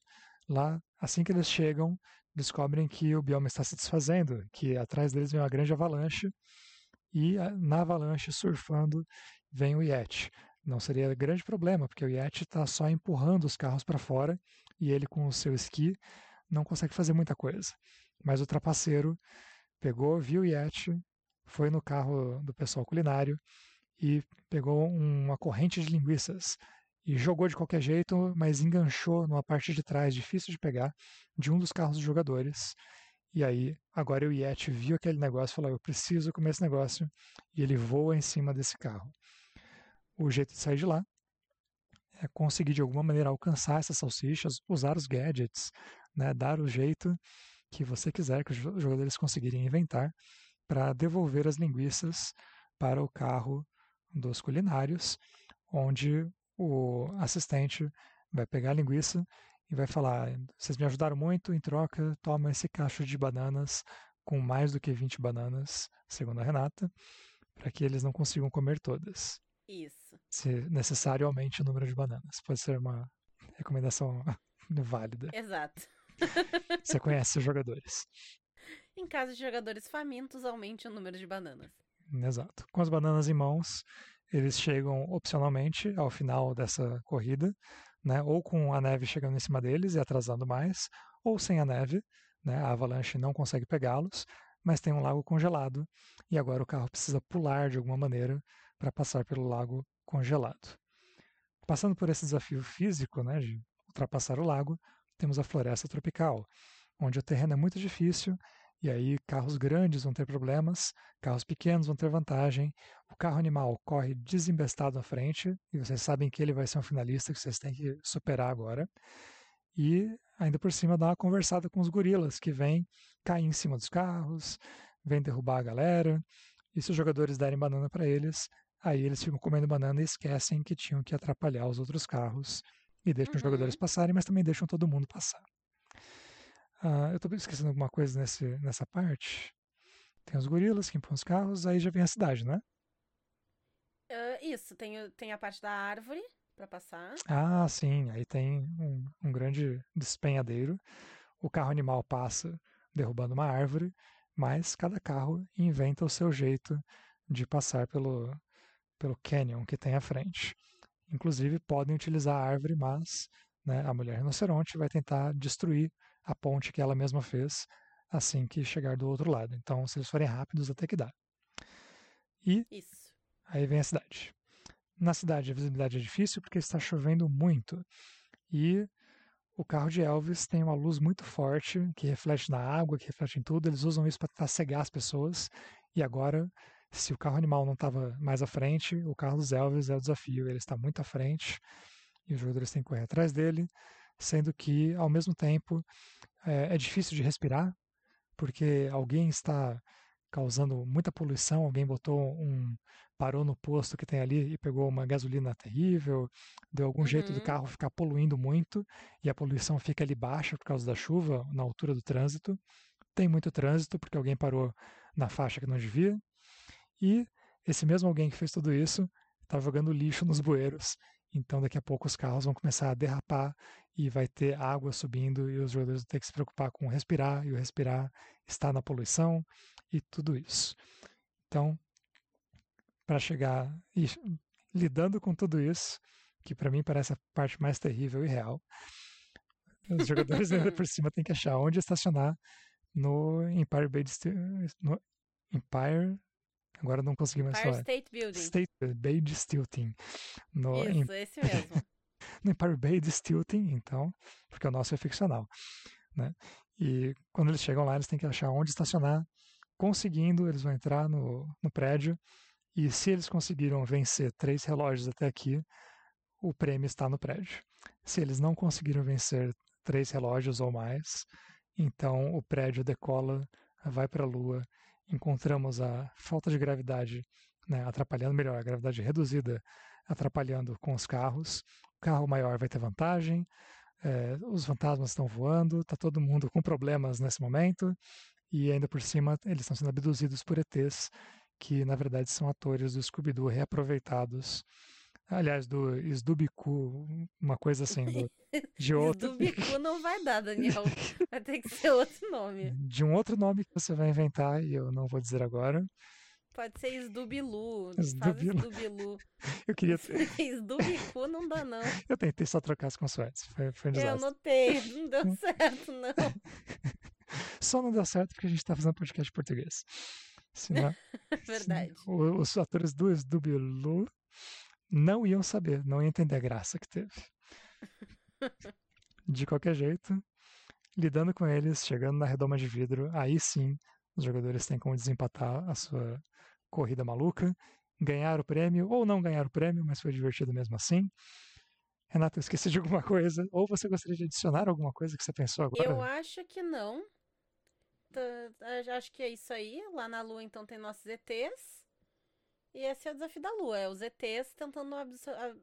Lá, assim que eles chegam, descobrem que o bioma está se desfazendo, que atrás deles vem uma grande avalanche e na avalanche, surfando, vem o Yeti. Não seria grande problema, porque o Yeti está só empurrando os carros para fora e ele, com o seu esqui, não consegue fazer muita coisa. Mas o trapaceiro pegou, viu o Yeti, foi no carro do pessoal culinário e pegou uma corrente de linguiças e jogou de qualquer jeito, mas enganchou numa parte de trás, difícil de pegar, de um dos carros dos jogadores. E aí, agora o Yeti viu aquele negócio e falou: Eu preciso comer esse negócio. E ele voa em cima desse carro. O jeito de sair de lá é conseguir de alguma maneira alcançar essas salsichas, usar os gadgets, né, dar o jeito que você quiser, que os jogadores conseguirem inventar, para devolver as linguiças para o carro dos culinários, onde o assistente vai pegar a linguiça e vai falar: vocês me ajudaram muito, em troca, toma esse cacho de bananas com mais do que 20 bananas, segundo a Renata, para que eles não consigam comer todas. Isso. Se necessário, aumente o número de bananas. Pode ser uma recomendação *laughs* válida. Exato. Você conhece os jogadores. Em caso de jogadores famintos, aumente o número de bananas. Exato. Com as bananas em mãos, eles chegam opcionalmente ao final dessa corrida, né? Ou com a neve chegando em cima deles e atrasando mais, ou sem a neve, né? A avalanche não consegue pegá-los, mas tem um lago congelado e agora o carro precisa pular de alguma maneira para passar pelo lago congelado. Passando por esse desafio físico, né, de ultrapassar o lago, temos a floresta tropical, onde o terreno é muito difícil e aí carros grandes vão ter problemas, carros pequenos vão ter vantagem. O carro animal corre desembestado à frente e vocês sabem que ele vai ser um finalista que vocês têm que superar agora. E ainda por cima dá uma conversada com os gorilas que vêm cair em cima dos carros, vêm derrubar a galera. E se os jogadores derem banana para eles, aí eles ficam comendo banana e esquecem que tinham que atrapalhar os outros carros e deixam uhum. os jogadores passarem, mas também deixam todo mundo passar. Ah, eu estou esquecendo alguma coisa nesse, nessa parte. Tem os gorilas que empurram os carros, aí já vem a cidade, né? Uh, isso, tem, tem a parte da árvore para passar. Ah, sim. Aí tem um, um grande despenhadeiro. O carro animal passa derrubando uma árvore, mas cada carro inventa o seu jeito de passar pelo, pelo canyon que tem à frente. Inclusive, podem utilizar a árvore, mas né, a mulher rinoceronte vai tentar destruir a ponte que ela mesma fez assim que chegar do outro lado. Então, se eles forem rápidos, até que dá. E Isso. aí vem a cidade. Na cidade, a visibilidade é difícil porque está chovendo muito. E o carro de Elvis tem uma luz muito forte que reflete na água, que reflete em tudo. Eles usam isso para tentar cegar as pessoas. E agora, se o carro animal não estava mais à frente, o carro dos Elvis é o desafio. Ele está muito à frente e os jogadores têm que correr atrás dele sendo que, ao mesmo tempo, é, é difícil de respirar, porque alguém está causando muita poluição, alguém botou um parou no posto que tem ali e pegou uma gasolina terrível, deu algum uhum. jeito do uhum. carro ficar poluindo muito e a poluição fica ali baixa por causa da chuva, na altura do trânsito. Tem muito trânsito porque alguém parou na faixa que não devia. E esse mesmo alguém que fez tudo isso está jogando lixo nos bueiros. Então daqui a pouco os carros vão começar a derrapar e vai ter água subindo e os jogadores vão ter que se preocupar com respirar e o respirar está na poluição e tudo isso. Então, para chegar e lidando com tudo isso, que para mim parece a parte mais terrível e real, os jogadores *laughs* ainda por cima têm que achar onde estacionar no Empire Bay no Empire agora não consegui mais Empire falar. State Building. State Bay Stilton. No, Isso, esse mesmo. *laughs* no Empire Bay de Stilton, então, porque o nosso é ficcional. Né? E quando eles chegam lá, eles têm que achar onde estacionar. Conseguindo, eles vão entrar no, no prédio. E se eles conseguiram vencer três relógios até aqui, o prêmio está no prédio. Se eles não conseguiram vencer três relógios ou mais, então o prédio decola, vai para a Lua. Encontramos a falta de gravidade né, atrapalhando melhor, a gravidade reduzida atrapalhando com os carros carro maior vai ter vantagem, é, os fantasmas estão voando, está todo mundo com problemas nesse momento, e ainda por cima eles estão sendo abduzidos por ETs, que na verdade são atores do Scooby-Doo reaproveitados. Aliás, do Sdubicu, uma coisa assim, do, *laughs* de outro. Sdubicu não vai dar, Daniel. *laughs* Vai ter que ser outro nome. De um outro nome que você vai inventar e eu não vou dizer agora. Pode ser Sdubilu. Sdubilu. Sdubilu. *laughs* Eu queria ter. Sdubicu não dá, não. Eu tentei só trocar as consoantes. Foi, foi um desastre. Eu notei. Não deu certo, não. Só não deu certo porque a gente tá fazendo podcast em português. Senão, Verdade. os atores do Sdubilu não iam saber, não iam entender a graça que teve. *laughs* De qualquer jeito, lidando com eles, chegando na redoma de vidro, aí sim os jogadores têm como desempatar a sua corrida maluca, ganhar o prêmio ou não ganhar o prêmio, mas foi divertido mesmo assim. Renata, eu esqueci de alguma coisa? Ou você gostaria de adicionar alguma coisa que você pensou agora? Eu acho que não. Acho que é isso aí. Lá na Lua, então, tem nossos ETs. E esse é o desafio da Lua. É os ETs tentando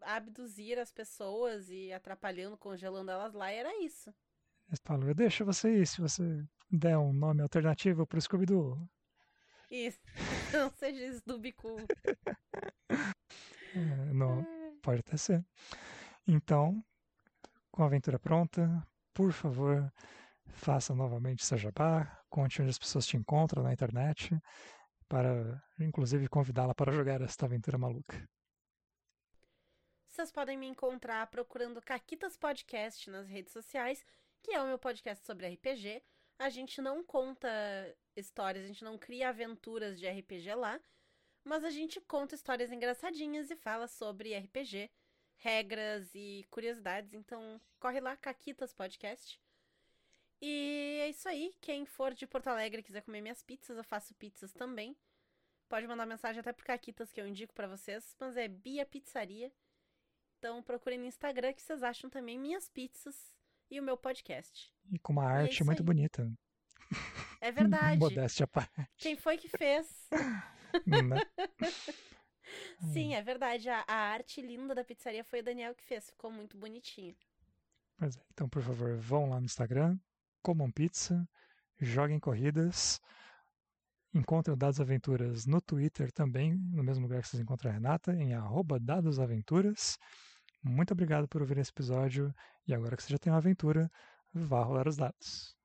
abduzir as pessoas e atrapalhando, congelando elas lá. E era isso. Paulo, eu deixo você ir se você der um nome alternativo pro Scooby-Doo. Isso. *laughs* Não seja isso do bico. É, não, pode até ser. Então, com a aventura pronta, por favor, faça novamente seu jabá, conte onde as pessoas te encontram na internet, para inclusive convidá-la para jogar esta aventura maluca. Vocês podem me encontrar procurando Caquitas Podcast nas redes sociais, que é o meu podcast sobre RPG. A gente não conta histórias, a gente não cria aventuras de RPG lá, mas a gente conta histórias engraçadinhas e fala sobre RPG, regras e curiosidades. Então, corre lá, Caquitas Podcast. E é isso aí. Quem for de Porto Alegre e quiser comer minhas pizzas, eu faço pizzas também. Pode mandar mensagem até pro Caquitas que eu indico para vocês, mas é Bia Pizzaria. Então procurem no Instagram que vocês acham também minhas pizzas e o meu podcast. E com uma é arte é muito aí. bonita. É verdade. *laughs* Modéstia à parte. Quem foi que fez? Né? *laughs* Sim, é verdade. A, a, arte linda da pizzaria foi o Daniel que fez. Ficou muito bonitinho. Pois é. Então, por favor, vão lá no Instagram, comam pizza, joguem corridas, encontrem Dados Aventuras no Twitter também, no mesmo lugar que vocês encontram a Renata, em dadosaventuras. Muito obrigado por ouvir esse episódio e agora que você já tem uma aventura, vá rolar os dados.